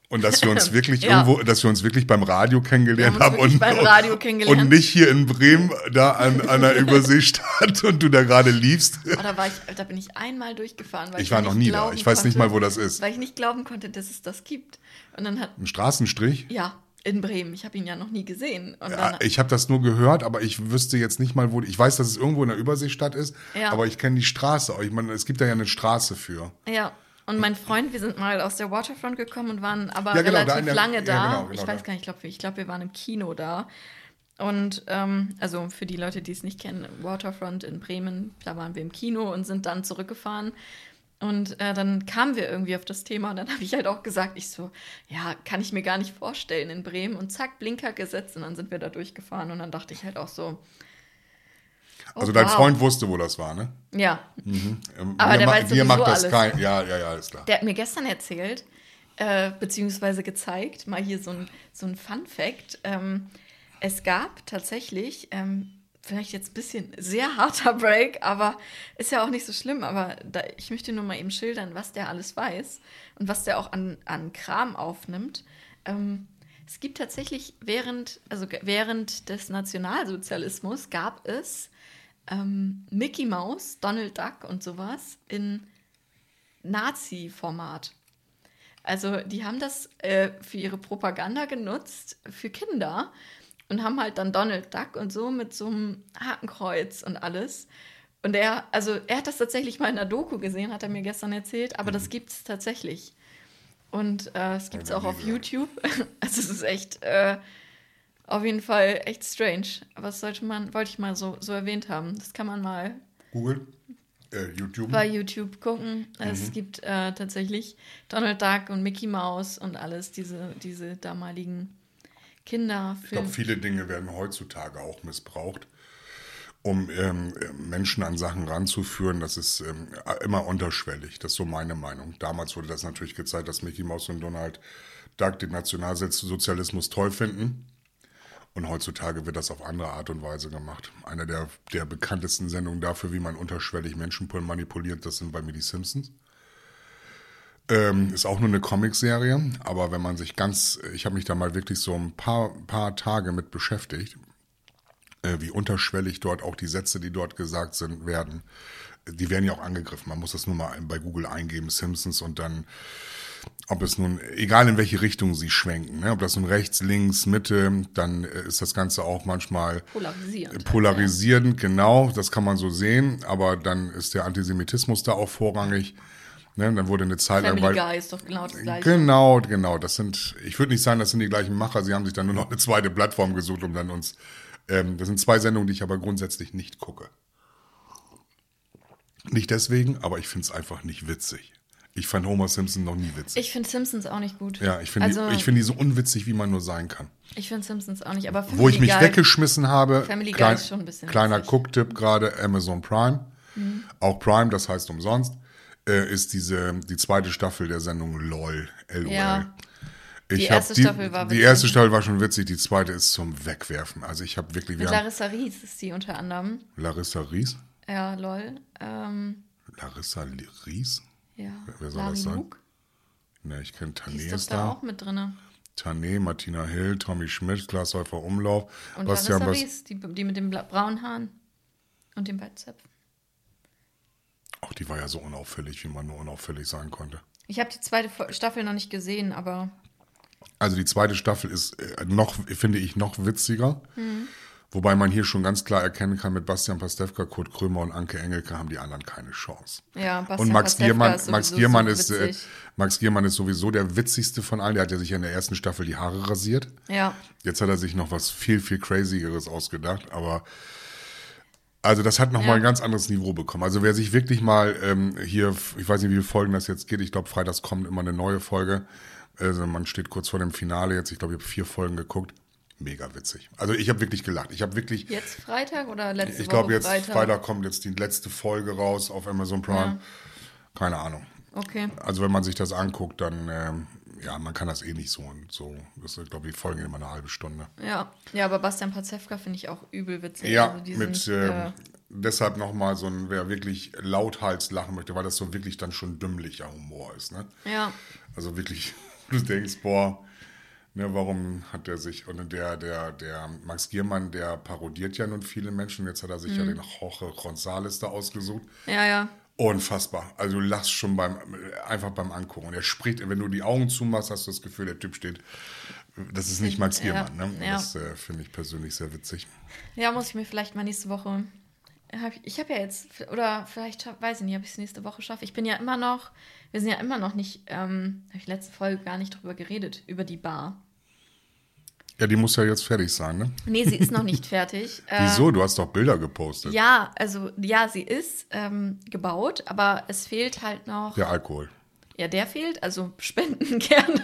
Und dass wir uns <laughs> wirklich Ja. irgendwo, dass wir uns wirklich beim Radio kennengelernt haben und, beim Radio kennengelernt. und nicht hier in Bremen da an, an einer <laughs> Überseestadt und du da gerade liefst. Oh, da, war ich, da bin ich einmal durchgefahren. Weil Ich war noch nie da. Ich weiß nicht mal, wo das ist. Weil ich nicht glauben konnte, dass es das gibt. Und dann hat, Ein Straßenstrich? ja, in Bremen. Ich habe ihn ja noch nie gesehen. Ja, ich habe das nur gehört, aber ich wüsste jetzt nicht mal, wo. Ich weiß, dass es irgendwo in der Überseestadt ist, Ja. aber ich kenne die Straße. Ich meine, es gibt da ja eine Straße für. ja. Und mein Freund, wir sind mal aus der Waterfront gekommen und waren aber Ja, genau, da relativ in der- lange da. genau, genau ich weiß da. gar nicht, ich glaube, ich glaub, wir waren im Kino da. Und ähm, also für die Leute, die es nicht kennen, Waterfront in Bremen, da waren wir im Kino und sind dann zurückgefahren. Und äh, dann kamen wir irgendwie auf das Thema und dann habe ich halt auch gesagt, ich so, ja, kann ich mir gar nicht vorstellen in Bremen. Und zack, Blinker gesetzt und dann sind wir da durchgefahren und dann dachte ich halt auch so. oh, Also dein wow. Freund wusste, wo das war, ne? Ja, Ähm, Aber dir der ma- weiß sowieso macht das alles. kein. Ja, ja, ja, alles klar. Der hat mir gestern erzählt, äh, beziehungsweise gezeigt, mal hier so ein, so ein Fun-Fact. Ähm, es gab tatsächlich, ähm, vielleicht jetzt ein bisschen sehr harter <laughs> Break, aber ist ja auch nicht so schlimm. Aber da, ich möchte nur mal eben schildern, was der alles weiß und was der auch an, an Kram aufnimmt. Ähm, es gibt tatsächlich während, also während des Nationalsozialismus gab es ähm, Mickey Mouse, Donald Duck und sowas in Nazi-Format. Also die haben das äh, für ihre Propaganda genutzt, für Kinder und haben halt dann Donald Duck und so mit so einem Hakenkreuz und alles. Und er, also er hat das tatsächlich mal in der Doku gesehen, hat er mir gestern erzählt, aber das gibt es tatsächlich. Und äh, es gibt es auch auf. YouTube. <laughs> Also es ist echt äh, auf jeden Fall echt strange. Aber das sollte man, wollte ich mal so, so erwähnt haben. Das kann man mal Google, äh, YouTube. bei YouTube gucken. Es Mhm. gibt äh, tatsächlich Donald Duck und Mickey Mouse und alles, diese, diese damaligen Ich glaube, viele Dinge werden heutzutage auch missbraucht, um ähm, äh, Menschen an Sachen ranzuführen. Das ist ähm, immer unterschwellig. Das ist so meine Meinung. Damals wurde das natürlich gezeigt, dass Mickey Mouse und Donald Duck den Nationalsozialismus toll finden. Und heutzutage wird das auf andere Art und Weise gemacht. Eine der, der bekanntesten Sendungen dafür, wie man unterschwellig Menschen manipuliert, das sind bei mir die Simpsons. Ähm, ist auch nur eine Comicserie, aber wenn man sich ganz, ich habe mich da mal wirklich so ein paar, paar Tage mit beschäftigt, äh, wie unterschwellig dort auch die Sätze, die dort gesagt sind, werden. Die werden ja auch angegriffen. Man muss das nur mal bei Google eingeben, Simpsons, und dann, ob es nun, egal in welche Richtung sie schwenken, ne, ob das nun rechts, links, Mitte, dann äh, ist das Ganze auch manchmal Polarisierend. polarisierend, genau, das kann man so sehen, aber dann ist der Antisemitismus da auch vorrangig. Ne, dann wurde eine Zeit lang. Family Weil, Guy ist doch genau das gleiche. Genau, genau. Das sind, ich würde nicht sagen, das sind die gleichen Macher. Sie haben sich dann nur noch eine zweite Plattform gesucht, um dann uns. Ähm, das sind zwei Sendungen, die ich aber grundsätzlich nicht gucke. Nicht deswegen, aber ich finde es einfach nicht witzig. Ich fand Homer Simpson noch nie witzig. Ich finde Simpsons auch nicht gut. ja, ich finde also, die, ich find die so unwitzig, wie man nur sein kann. ich finde Simpsons auch nicht, aber Family Wo ich mich Guy, weggeschmissen habe, Family Guy klein, ist schon ein bisschen kleiner. Cook-Tipp gerade, Amazon Prime, Mhm. auch Prime, das heißt umsonst, äh, ist diese, die zweite Staffel der Sendung LOL, LOL. Ja. Ich Die erste Staffel war Die witzig. erste Staffel war schon witzig, die zweite ist zum Wegwerfen. Also ich habe wirklich, wir Mit haben Larissa Ries ist die unter anderem. Larissa Ries, Ja, lol. Ähm, Larissa Ries? ja. Wer soll Lali das sein? Luke, Ne, ich kenne die Tané ist ist da auch mit drin. Tané, Martina Hill, Tommy Schmidt, Klaas Häufer Umlauf, Und Bastian Larissa Ries, die, die mit den braunen Haaren und den beiden Zöpfen. Auch die war ja so unauffällig, wie man nur unauffällig sein konnte. Ich habe die zweite Staffel noch nicht gesehen, aber Also die zweite Staffel ist äh, noch, finde ich, noch witziger. Mhm. Wobei man hier schon ganz klar erkennen kann, mit Bastian Pastewka, Kurt Krömer und Anke Engelke haben die anderen keine Chance. ja, Bastian und Max Pastewka Giermann, ist Max, sowieso Giermann so ist, äh. Max Giermann ist sowieso der witzigste von allen. Der hat ja sich ja in der ersten Staffel die Haare rasiert. Ja, Jetzt hat er sich noch was viel, viel crazieres ausgedacht, aber also das hat nochmal Ja. ein ganz anderes Niveau bekommen. Also wer sich wirklich mal ähm, hier, ich weiß nicht, wie viele Folgen das jetzt geht, ich glaube, freitags kommt immer eine neue Folge. Also man steht kurz vor dem Finale jetzt, ich glaube, ich habe vier Folgen geguckt. Mega witzig. Also ich habe wirklich gelacht. Ich habe wirklich, jetzt Freitag oder letzte ich Woche glaube jetzt Freitag? Freitag kommt jetzt die letzte Folge raus auf Amazon Prime. Ja. Keine Ahnung. Okay. Also wenn man sich das anguckt, dann ähm, ja, man kann das eh nicht so und so. Das ist, glaube ich, die Folgen immer eine halbe Stunde. Ja, ja, aber Bastian Pastewka finde ich auch übel witzig. Ja, Also mit sind, ähm, äh, deshalb nochmal so ein, wer wirklich lauthals lachen möchte, weil das so wirklich dann schon dümmlicher Humor ist. Ne? ja, Also wirklich, <laughs> du denkst, boah, ne, warum hat der sich, und der, der, der Max Giermann, der parodiert ja nun viele Menschen, jetzt hat er sich ja Mhm. den Jorge González da ausgesucht. ja, ja. Unfassbar. Also du lachst schon beim, einfach beim Angucken. Und er spricht, wenn du die Augen zumachst, hast du das Gefühl, der Typ steht, das ist nicht Max Ja, Giermann. Ne? Und ja. Das äh, finde ich persönlich sehr witzig. Ja, muss ich mir vielleicht mal nächste Woche. Hab ich ich habe ja jetzt, oder vielleicht, weiß ich nicht, ob ich es nächste Woche schaffe. Ich bin ja immer noch, wir sind ja immer noch nicht, ähm, habe ich letzte Folge gar nicht drüber geredet, über die Bar. Ja, die muss ja jetzt fertig sein, ne? Nee, sie ist noch nicht fertig. <laughs> Wieso? Du hast doch Bilder gepostet. Ja, also, ja, sie ist ähm, gebaut, aber es fehlt halt noch. Der Alkohol. Ja, der fehlt, also spenden <laughs> gerne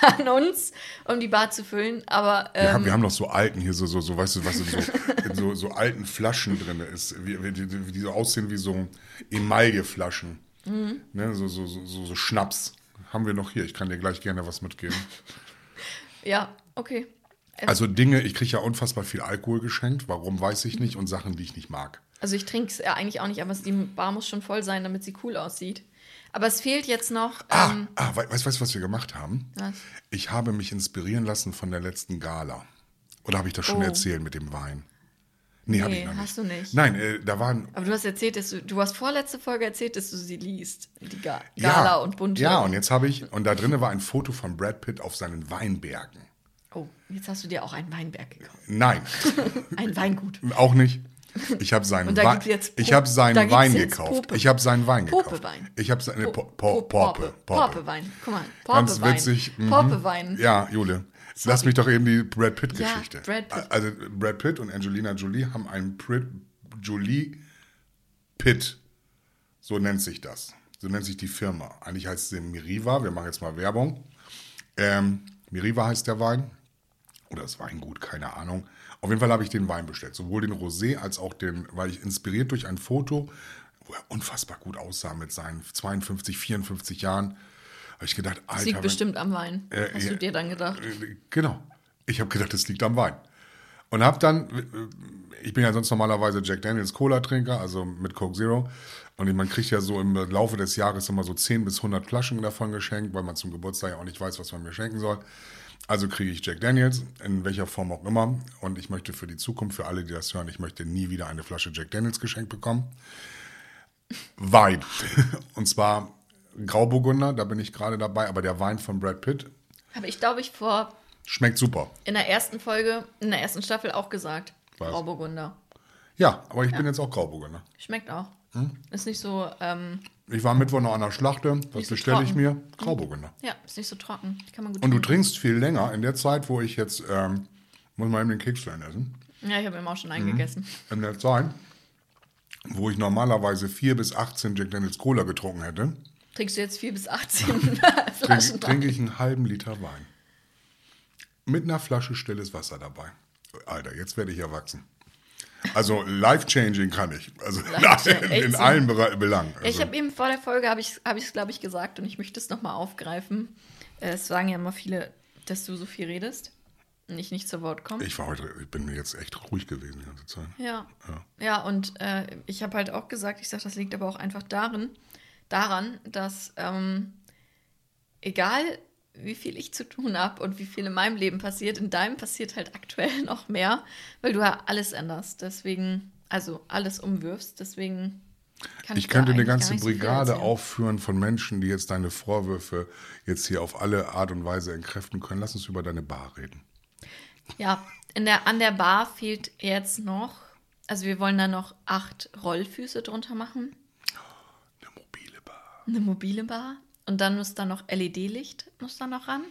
an uns, um die Bar zu füllen. Aber Wir, ähm, haben, wir haben noch so alten hier, so, so, so weißt du, was in so, in <laughs> so, so alten Flaschen drin ist, wie, wie, die, die so aussehen wie so Emailleflaschen. Mhm. Ne, so, so, so, so, so Schnaps. Haben wir noch hier. Ich kann dir gleich gerne was mitgeben. ja, okay. Also Dinge, ich kriege ja unfassbar viel Alkohol geschenkt. Warum, weiß ich nicht. Und Sachen, die ich nicht mag. Also ich trinke es ja eigentlich auch nicht, aber die Bar muss schon voll sein, damit sie cool aussieht. Aber es fehlt jetzt noch. Ah, Ähm, ah we- weißt du, was wir gemacht haben? Was? Ich habe mich inspirieren lassen von der letzten Gala. Oder habe ich das schon Oh. erzählt mit dem Wein? Nee, habe Nee, ich noch nicht. hast du nicht. Nein, äh, da waren aber du hast erzählt, dass du, du hast vorletzte Folge erzählt, dass du sie liest. Die Ga Gala ja, und bunte. Ja, und jetzt habe ich, und da drinnen war ein Foto von Brad Pitt auf seinen Weinbergen. Oh, jetzt hast du dir auch einen Weinberg gekauft. Nein, <laughs> Ein Weingut. auch nicht. Ich habe seinen, Wein, ich habe seinen Wein gekauft. Ich habe seinen Wein gekauft. Popewein. Ich habe seine po, po, Po- Porpe. Porpe. Porpewein. Guck mal, Ganz Porpewein. witzig. mhm. Porpewein. Ja, Jule. Lass mich doch eben die Brad Pitt-Geschichte. Ja, Brad Pitt. Also Brad Pitt und Angelina Jolie haben einen Prit, Jolie Pitt. So nennt sich das. So nennt sich die Firma. Eigentlich heißt sie Miriva. Wir machen jetzt mal Werbung. Ähm, Miriva heißt der Wein. Oder das Weingut, keine Ahnung. Auf jeden Fall habe ich den Wein bestellt. Sowohl den Rosé als auch den, weil ich inspiriert durch ein Foto, wo er unfassbar gut aussah mit seinen 52, 54 Jahren, habe ich gedacht, Alter. Das liegt bestimmt am Wein. Äh, hast du dir dann gedacht? äh, Genau. Ich habe gedacht, das liegt am Wein. Und habe dann, äh, ich bin ja sonst normalerweise Jack Daniels Cola-Trinker, also mit Coke Zero. Und man kriegt ja so im Laufe des Jahres immer so 10 bis 100 Flaschen davon geschenkt, weil man zum Geburtstag ja auch nicht weiß, was man mir schenken soll. Also kriege ich Jack Daniels, in welcher Form auch immer. Und ich möchte für die Zukunft, für alle, die das hören, ich möchte nie wieder eine Flasche Jack Daniels geschenkt bekommen. Wein. <laughs> Und zwar Grauburgunder, da bin ich gerade dabei, aber der Wein von Brad Pitt Habe ich, glaube ich, vor schmeckt super. in der ersten Folge, in der ersten Staffel auch gesagt. Was? Grauburgunder. Ja, aber ich bin jetzt auch Grauburgunder. Schmeckt auch. Hm? Ist nicht so, ähm, Ich war Mittwoch noch an der Schlachte. Was so bestelle ich mir? Grauburgunder. Ja, ist nicht so trocken. Kann man gut Und du trinkst viel länger. In der Zeit, wo ich jetzt, ähm, muss mal eben den Kekstein essen. Ja, ich habe eben auch schon Mhm. eingegessen. In der Zeit, wo ich normalerweise 4 bis 18 Jack Daniels Cola getrunken hätte, Trinkst du jetzt 4 bis 18 trinke Flaschen trink ich einen halben Liter Wein. Mit einer Flasche stilles Wasser dabei. Alter, jetzt werde ich erwachsen. Also life-changing kann ich. Also Life-changing, <laughs> in, echt in so. allen Belangen. Also, Ich habe eben vor der Folge, habe ich es, hab glaube ich, gesagt und ich möchte es nochmal aufgreifen. Äh, Es sagen ja immer viele, dass du so viel redest und ich nicht zu Wort komme. ich war heute, ich bin mir jetzt echt ruhig gewesen die ganze Zeit. Ja. Ja, und äh, ich habe halt auch gesagt, ich sage, das liegt aber auch einfach darin, daran, dass ähm, egal wie viel ich zu tun habe und wie viel in meinem Leben passiert, in deinem passiert halt aktuell <laughs> noch mehr, weil du ja alles änderst. Deswegen, also alles umwirfst. Deswegen kann ich, Ich könnte eine ganze so Brigade aufführen von Menschen, die jetzt deine Vorwürfe jetzt hier auf alle Art und Weise entkräften können. Lass uns über deine Bar reden. Ja, in der, an der Bar fehlt jetzt noch, also wir wollen da noch acht Rollfüße drunter machen. Eine mobile Bar. eine mobile Bar und dann muss da noch LED-Licht muss da noch ran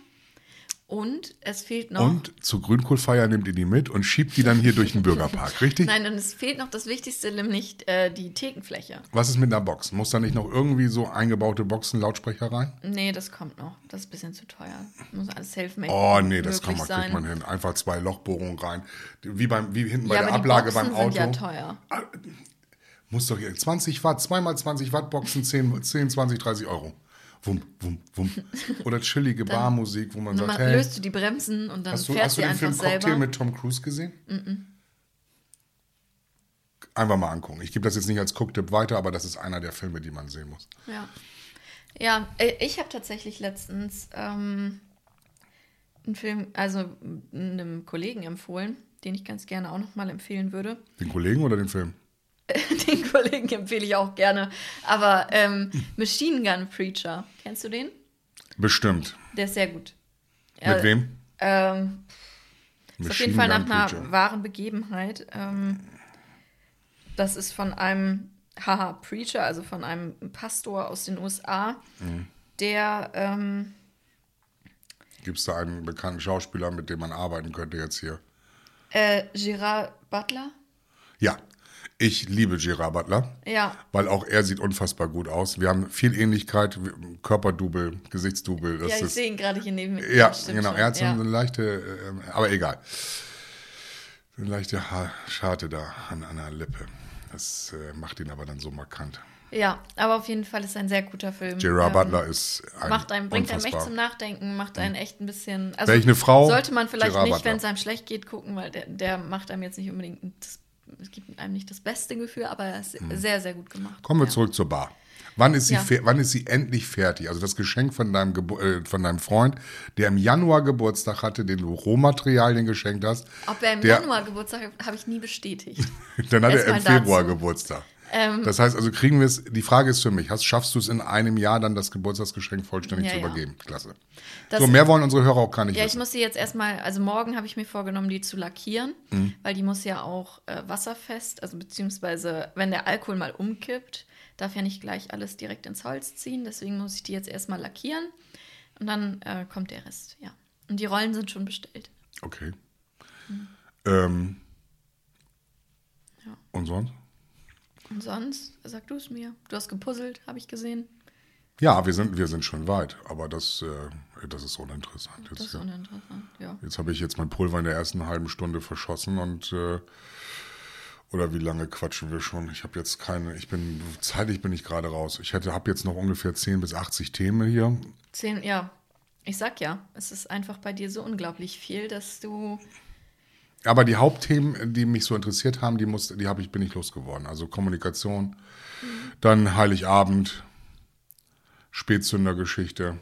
und es fehlt noch Und zur Grünkohlfeier nimmt ihr die mit und schiebt die dann hier durch den Bürgerpark, richtig? nein und es fehlt noch das Wichtigste nämlich äh, die Thekenfläche Was ist mit einer Box? Muss da nicht noch irgendwie so eingebaute Boxen, Lautsprecher rein? nee das kommt noch das ist ein bisschen zu teuer muss alles self-made Oh nee, das kann man, kriegt man hin. Einfach zwei Lochbohrungen rein. Wie, beim, wie hinten bei ja der Ablage beim Auto. sind ja teuer Muss doch hier 20 Watt, zweimal 20 Watt Boxen, 10, 10 20, 30 Euro. Wum, wum, wum. Oder chillige <laughs> Barmusik, wo man sagt, hey, löst du die Bremsen und dann hast du, fährst hast du den Film Cocktail selber mit Tom Cruise gesehen? Einfach mal angucken. Ich gebe das jetzt nicht als Cooktipp weiter, aber das ist einer der Filme, die man sehen muss. Ja, ja äh, ich habe tatsächlich letztens ähm, einen Film, also einem Kollegen empfohlen, den ich ganz gerne auch nochmal empfehlen würde. Den Kollegen oder den Film? <laughs> Den Kollegen empfehle ich auch gerne. Aber ähm, Machine Gun Preacher, kennst du den? Bestimmt. Der ist sehr gut. Mit Ja, wem? Ähm, ist auf jeden Fall nach einer Preacher. wahren Begebenheit. Ähm, das ist von einem haha Preacher, also von einem Pastor aus den USA, Mhm. der ähm, Gibt es da einen bekannten Schauspieler, mit dem man arbeiten könnte jetzt hier? äh, Gerard Butler. Ja, ich liebe Gerard Butler. Ja, Weil auch er sieht unfassbar gut aus. Wir haben viel Ähnlichkeit, Körperdouble, Gesichtsdouble. Das ja, ich sehe ihn gerade hier neben mir. Ja, genau. schon. Er hat so ja. eine leichte, äh, aber egal. Eine leichte ha Scharte da an einer Lippe. Das äh, macht ihn aber dann so markant. ja, aber auf jeden Fall ist ein sehr guter Film. Gerard Ähm, Butler ist ein Macht einen, bringt einem echt unfassbar. zum Nachdenken, macht einen echt ein bisschen. Also Wäre ich eine Frau, Sollte man vielleicht Gerard nicht, wenn es einem schlecht geht, gucken, weil der, der macht einem jetzt nicht unbedingt. Das, es gibt einem nicht das beste Gefühl, aber er ist sehr, sehr gut gemacht. Mhm. Kommen wir ja. zurück zur Bar. Wann ist, sie Ja. wann ist sie endlich fertig? Also das Geschenk von deinem, Gebu äh, von deinem Freund, der im Januar Geburtstag hatte, den du Rohmaterialien geschenkt hast. Ob er im der, Januar Geburtstag hat, habe ich nie bestätigt. <laughs> Dann hat er im Februar dazu. Geburtstag. Ähm, das heißt also, kriegen wir es, die Frage ist für mich, hast, schaffst du es in einem Jahr dann das Geburtstagsgeschenk vollständig Ja, zu ja. übergeben? Klasse. Das- so, mehr wollen unsere Hörer auch gar nicht Ja, ich wissen. muss die jetzt erstmal, also morgen habe ich mir vorgenommen, die zu lackieren, Mhm. weil die muss ja auch äh, wasserfest, also beziehungsweise wenn der Alkohol mal umkippt, darf ja nicht gleich alles direkt ins Holz ziehen, deswegen muss ich die jetzt erstmal lackieren und dann äh, kommt der Rest, ja. Und die Rollen sind schon bestellt. Okay. Ähm, Ja. Und sonst? Und sonst, sag du es mir. Du hast gepuzzelt, habe ich gesehen. Ja, wir sind, wir sind schon weit, aber das, äh, das ist uninteressant. Das Jetzt, ist ja. uninteressant, ja. jetzt habe ich jetzt mein Pulver in der ersten halben Stunde verschossen und äh, oder wie lange quatschen wir schon? Ich habe jetzt keine, ich bin, zeitlich bin ich gerade raus. Ich hätte, habe jetzt noch ungefähr 10 bis 80 Themen hier. Zehn, ja. Ich sag ja, es ist einfach bei dir so unglaublich viel, dass du. Aber die Hauptthemen, die mich so interessiert haben, die, muss, die habe ich, bin ich losgeworden. Also Kommunikation, dann Heiligabend, Spätzündergeschichte.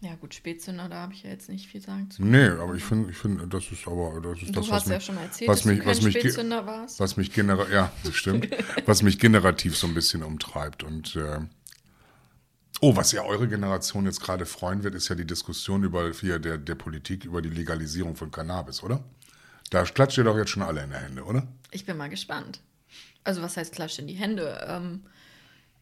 Ja, gut, Spätzünder, da habe ich ja jetzt nicht viel sagen zu. Nee, aber ich finde, ich finde, das ist aber das ist Du das, was hast ja mich, schon erzählt, was mich, was mich, was mich genera ja, stimmt, <laughs> was mich generativ so ein bisschen umtreibt und äh, oh, was ja eure Generation jetzt gerade freuen wird, ist ja die Diskussion über hier der der Politik über die Legalisierung von Cannabis, oder? Da klatscht ihr doch jetzt schon alle in die Hände, oder? Ich bin mal gespannt. Also, was heißt Klatsch in die Hände? Ähm,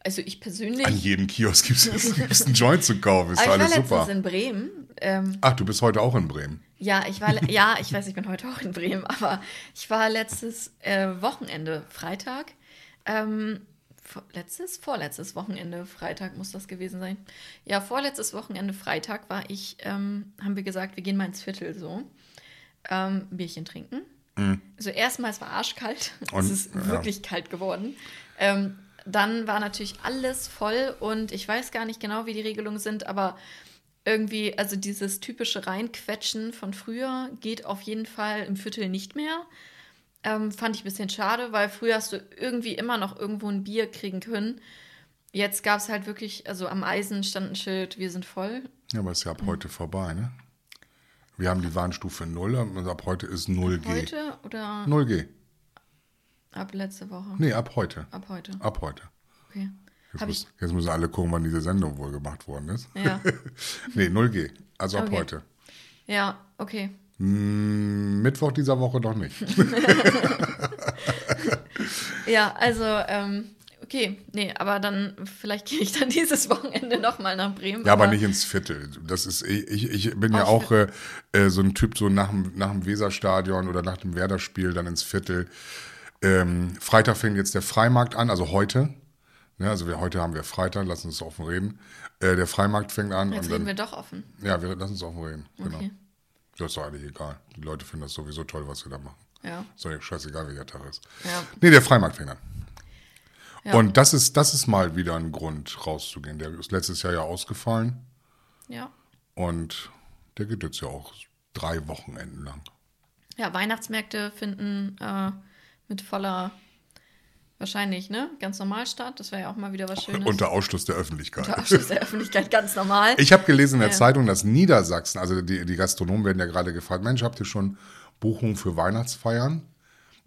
Also ich persönlich. An jedem Kiosk gibt es einen Joint zu kaufen. Ist Aber ich war alles super. in Bremen. Ähm, Ach, du bist heute auch in Bremen. ja, ich war, <laughs> ja, ich weiß, ich bin heute auch in Bremen, aber ich war letztes äh, Wochenende, Freitag. Ähm, letztes, vorletztes Wochenende, Freitag muss das gewesen sein. Ja, vorletztes Wochenende, Freitag war ich, ähm, haben wir gesagt, wir gehen mal ins Viertel so. Ähm, Bierchen trinken. Also erstmal, es war arschkalt. <laughs> Mhm. Und, es ist ja. wirklich kalt geworden. Ähm, dann war natürlich alles voll und ich weiß gar nicht genau, wie die Regelungen sind, aber irgendwie, also dieses typische Reinquetschen von früher geht auf jeden Fall im Viertel nicht mehr. Ähm, fand ich ein bisschen schade, weil früher hast du irgendwie immer noch irgendwo ein Bier kriegen können. Jetzt gab es halt wirklich, also am Eisen stand ein Schild, wir sind voll. Ja, aber ist ja ab heute vorbei, ne? Wir haben die Warnstufe 0 und ab heute ist 0G. Heute oder 0G. ab letzte Woche? Nee, ab heute. Ab heute. Ab heute. Okay. Jetzt, muss, jetzt müssen alle gucken, wann diese Sendung wohl gemacht worden ist. Ja. <laughs> nee, 0G. Also ab Okay. heute. ja, okay. Hm, Mittwoch dieser Woche noch nicht. <laughs> Ja, also, ähm, okay, nee, aber dann, vielleicht gehe ich dann <laughs> dieses Wochenende nochmal nach Bremen. Ja, aber nicht ins Viertel. Das ist, ich, ich, bin ja auch äh, äh, so ein Typ, so nach dem, nach dem Weserstadion oder nach dem Werder-Spiel dann ins Viertel. Ähm, Freitag fängt jetzt der Freimarkt an, also heute. Ja, also wir, heute haben wir Freitag, lass uns offen reden. Äh, der Freimarkt fängt an. Jetzt und reden dann, wir doch offen. Ja, wir lassen uns offen reden. Genau. Das ist doch eigentlich egal. Die Leute finden das sowieso toll, was wir da machen. Ja. Ist doch scheißegal, welcher Tag ist. Ja. Nee, der Freimarkt an. Ja. Und das ist, das ist mal wieder ein Grund, rauszugehen. Der ist letztes Jahr ja ausgefallen. Ja. Und der geht jetzt ja auch drei Wochenenden lang. Ja, Weihnachtsmärkte finden äh, mit voller, wahrscheinlich, ne? Ganz normal statt. Das wäre ja auch mal wieder was Schönes. Unter Ausschluss der Öffentlichkeit. Unter Ausschluss der Öffentlichkeit, ganz normal. Ich habe gelesen in der Ja. Zeitung, dass Niedersachsen, also die, die Gastronomen werden ja gerade gefragt, Mensch, habt ihr schon Buchungen für Weihnachtsfeiern?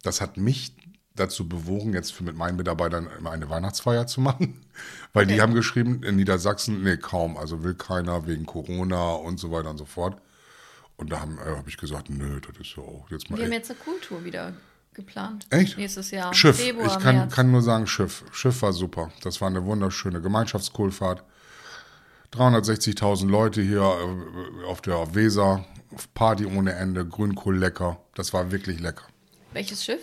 Das hat mich dazu bewogen, jetzt für mit meinen Mitarbeitern immer eine Weihnachtsfeier zu machen. <laughs> Weil die Okay. haben geschrieben, in Niedersachsen, nee, kaum, also will keiner wegen Corona und so weiter und so fort. Und da habe äh, hab ich gesagt, nö, das ist ja auch jetzt mal. wir haben jetzt eine Kultur wieder geplant. Echt? Nächstes Jahr. Schiff. Februar, ich kann, kann nur sagen Schiff. Schiff war super. Das war eine wunderschöne Gemeinschaftskohlfahrt. 360.000 Leute hier äh, auf der Weser. Party ohne Ende. Grünkohl lecker. Das war wirklich lecker. Welches Schiff?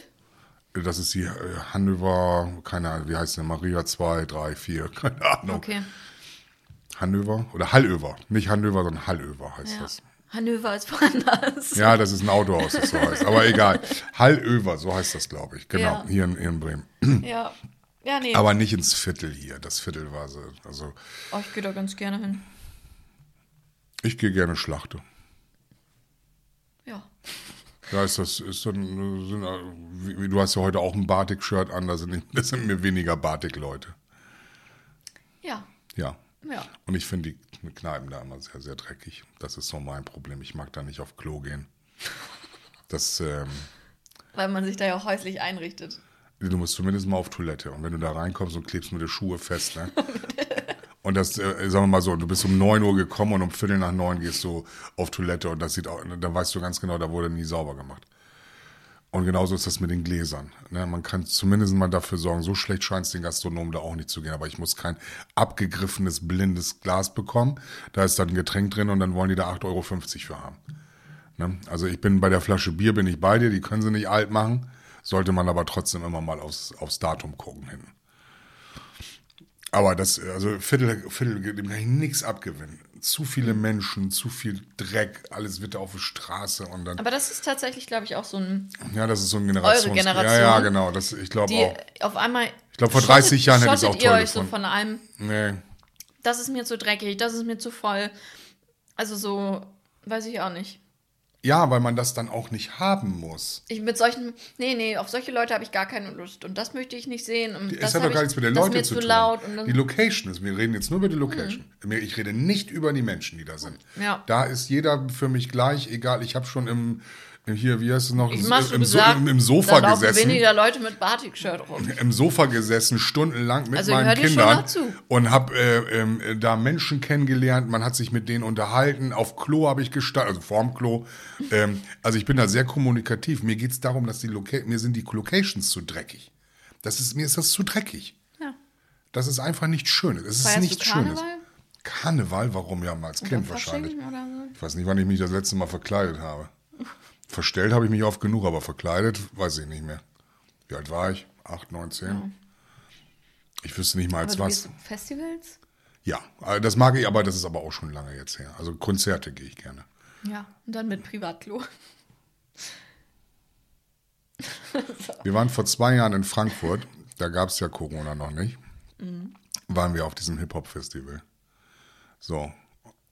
Das ist die äh, Hannover, keine Ahnung, wie heißt die? Maria 2, 3, 4, keine Ahnung. Okay. Hannover oder Hallöver. Nicht Hannover, sondern Hallöver heißt Ja. das. Hannover ist woanders. Ja, das ist ein Autohaus, das so heißt. Aber egal. Hallöver, so heißt das, glaube ich. Genau, Ja. hier in, hier in Bremen. Ja. Ja, nee. Aber nicht ins Viertel hier. Das Viertel war so. Also, oh, ich gehe da ganz gerne hin. ich gehe gerne Schlachte. Ja. Da ist das, ist dann, sind, wie, du hast ja heute auch ein Batik-Shirt an, da sind, <laughs> das sind mir weniger Batik-Leute. Ja. Ja. Ja. Und ich finde die Kneipen da immer sehr, sehr dreckig. Das ist so mein Problem. Ich mag da nicht auf Klo gehen. Das, ähm, Weil man sich da ja auch häuslich einrichtet. du musst zumindest mal auf Toilette. Und wenn du da reinkommst und klebst mit den Schuhe fest, ne? <laughs> Und das, äh, sagen wir mal so, du bist um 9 Uhr gekommen und um Viertel nach neun gehst du auf Toilette und das sieht auch, da weißt du ganz genau, da wurde nie sauber gemacht. Und genauso ist das mit den Gläsern. Ne? Man kann zumindest mal dafür sorgen, so schlecht scheint es den Gastronomen da auch nicht zu gehen, aber ich muss kein abgegriffenes, blindes Glas bekommen. Da ist dann ein Getränk drin und dann wollen die da 8,50 Euro für haben. Ne? Also ich bin bei der Flasche Bier, bin ich bei dir, die können sie nicht alt machen, sollte man aber trotzdem immer mal aufs, aufs Datum gucken hin. Aber das, also Viertel, Viertel, dem kann ich nichts abgewinnen. Zu viele Menschen, zu viel Dreck, alles wird auf der Straße und dann. Aber das ist tatsächlich, glaube ich, auch so ein. Ja, das ist so ein Generations... Generation. Ja, ja, genau. Das, ich glaube auch. auf einmal. Ich glaub, vor 30 Jahren hätte ich's auch schottet ihr toll euch so gefunden. von allem. Nee. Das ist mir zu dreckig, das ist mir zu voll. Also so, weiß ich auch nicht. Ja, weil man das dann auch nicht haben muss. Ich mit solchen, nee, nee, auf solche Leute habe ich gar keine Lust und das möchte ich nicht sehen. Und Es das hat doch gar ich- nichts mit den das Leuten zu tun. die Location ist, wir reden jetzt nur über die Location. Ich rede nicht über die Menschen, die da sind. Ja. Da ist jeder für mich gleich, egal. Ich habe schon im, hier, wie heißt es noch, ich mach im, im, so, gesagt, im, Sofa da gesessen. weniger Leute mit Batik-Shirt rum. <laughs> im Sofa gesessen, stundenlang mit Also meinen Kindern und habe äh, äh, da Menschen kennengelernt. Man hat sich mit denen unterhalten. Auf Klo habe ich gestanden, also vorm Klo. Ähm, also ich bin da sehr kommunikativ. Mir geht es darum, dass die Loca mir sind die Locations zu dreckig. Das ist, mir ist das zu dreckig. Ja. Das ist einfach nicht schön. Es ist nichts Schönes. Karneval? Warum ja mal als Kind wahrscheinlich. So? Ich weiß nicht, wann ich mich das letzte Mal verkleidet habe. Verstellt habe ich mich oft genug, aber verkleidet weiß ich nicht mehr. Wie alt war ich? Acht, neun, zehn? Ich wüsste nicht mal Aber als du was. Festivals? Ja, äh, das mag ich, aber das ist aber auch schon lange jetzt her. Also Konzerte gehe ich gerne. Ja, und dann mit Privatklo. <laughs> Wir waren vor zwei Jahren in Frankfurt, da gab es ja Corona noch nicht. Mhm. Waren wir auf diesem Hip-Hop-Festival. So.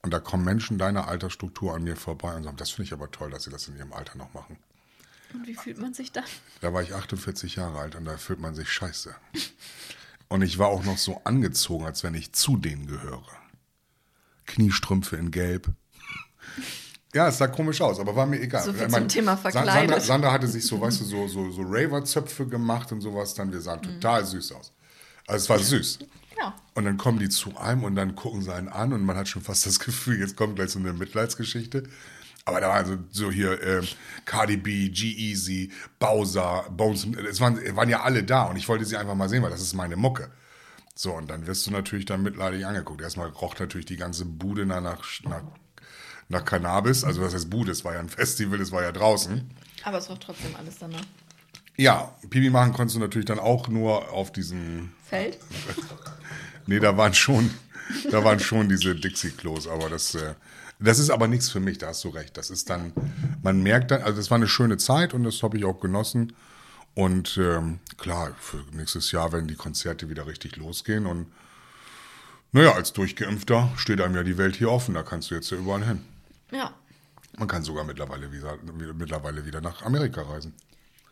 Und da kommen Menschen deiner Altersstruktur an mir vorbei und sagen, das finde ich aber toll, dass sie das in ihrem Alter noch machen. Und wie fühlt man sich dann? Da war ich 48 Jahre alt und da fühlt man sich scheiße. Und ich war auch noch so angezogen, als wenn ich zu denen gehöre. Kniestrümpfe in Gelb. Ja, es sah komisch aus, aber war mir egal. So viel zum Thema Sa- verkleidet. Sandra, Sandra hatte sich so, weißt du, so, so, so Raver-Zöpfe gemacht und sowas dann. Wir sahen total süß aus. Also es war süß. Ja. Und dann kommen die zu einem und dann gucken sie einen an und man hat schon fast das <laughs> Gefühl, jetzt kommt gleich so eine Mitleidsgeschichte. Aber da waren so, so hier ähm, Cardi B, G-Eazy, Bowser, Bones, es waren, waren ja alle da und ich wollte sie einfach mal sehen, weil das ist meine Mucke. So, und dann wirst du natürlich dann mitleidig angeguckt. Erstmal roch natürlich die ganze Bude nach, nach, nach, Cannabis. Also was heißt Bude? Es war ja ein Festival, es war ja draußen. Aber es roch trotzdem alles danach. Ja, Pipi machen konntest du natürlich dann auch nur auf diesen Feld? <laughs> Nee, da waren schon, da waren schon diese Dixie-Klos, aber das, äh, das ist aber nichts für mich, da hast du recht. Das ist dann, man merkt dann, also das war eine schöne Zeit und das habe ich auch genossen. Und ähm, klar, für nächstes Jahr werden die Konzerte wieder richtig losgehen und naja, als Durchgeimpfter steht einem ja die Welt hier offen, da kannst du jetzt ja überall hin. Ja. Man kann sogar mittlerweile wieder, mittlerweile wieder nach Amerika reisen.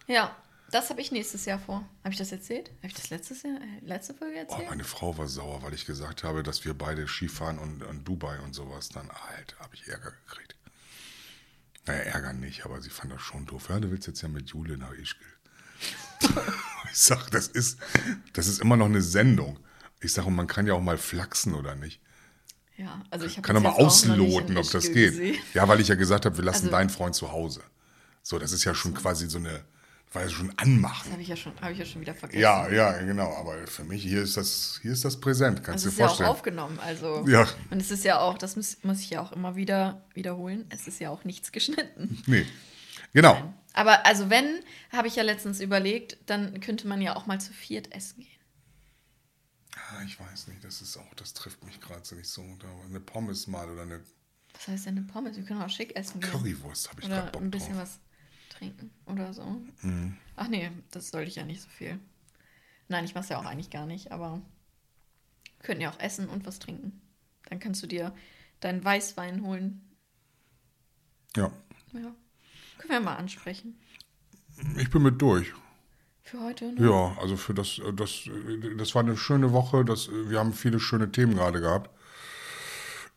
Ja. Das habe ich nächstes Jahr vor. Habe ich das erzählt? Habe ich das letztes Jahr, äh, letzte Folge Oh, erzählt? meine Frau war sauer, weil ich gesagt habe, dass wir beide Skifahren und, und Dubai und sowas. Dann, Alter, habe ich Ärger gekriegt. Naja, Ärger nicht, aber sie fand das schon doof. Ja, du willst jetzt ja mit Jule nach Ischgl. <laughs> ich sag, das ist, das ist immer noch eine Sendung. Ich sage, man kann ja auch mal flachsen oder nicht. ja, also ich habe Kann doch mal ausloten, ob das geht. gesehen. Ja, weil ich ja gesagt habe, wir lassen Also- deinen Freund zu Hause. So, das ist ja schon quasi so eine, war ja schon anmachen. Das habe ich, ja schon- habe ich ja schon wieder vergessen. Ja, ja, genau. Aber für mich, hier ist das, hier ist das präsent, kannst Also du es ist dir ja auch vorstellen. aufgenommen. Also Ja. und es ist ja auch, das muss, muss ich ja auch immer wieder wiederholen. Es ist ja auch nichts <laughs> geschnitten. Nee. Genau. Aber also wenn, habe ich ja letztens überlegt, dann könnte man ja auch mal zu viert essen gehen. Ah, Ich weiß nicht, das ist auch, das trifft mich gerade so nicht so. Eine Pommes mal oder eine Was heißt denn eine Pommes? Wir können auch schick essen gehen. Currywurst habe ich gerade Bock ein bisschen drauf. was trinken oder so. Mhm. Ach nee, das sollte ich ja nicht so viel. Nein, ich mache es ja auch eigentlich gar nicht, aber wir könnten ja auch essen und was trinken. Dann kannst du dir deinen Weißwein holen. Ja, Ja. Können wir mal ansprechen. ich bin mit durch. Für heute? Ne? Ja, also für das, das, das war eine schöne Woche. Das, wir haben viele schöne Themen gerade gehabt.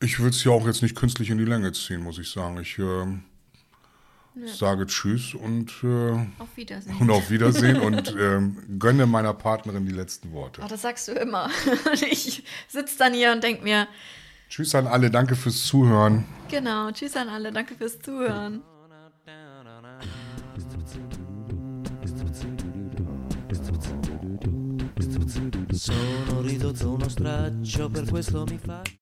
Ich will es ja auch jetzt nicht künstlich in die Länge ziehen, muss ich sagen. Ich ähm, sage Tschüss und, äh, Auf Wiedersehen. und auf Wiedersehen <laughs> und ähm, gönne meiner Partnerin die letzten Worte. Oh, das sagst du immer. <laughs> Ich sitze dann hier und denke mir, Tschüss an alle, danke fürs Zuhören. genau, tschüss an alle, danke fürs Zuhören. Sono ridotto uno straccio, per questo mi fa...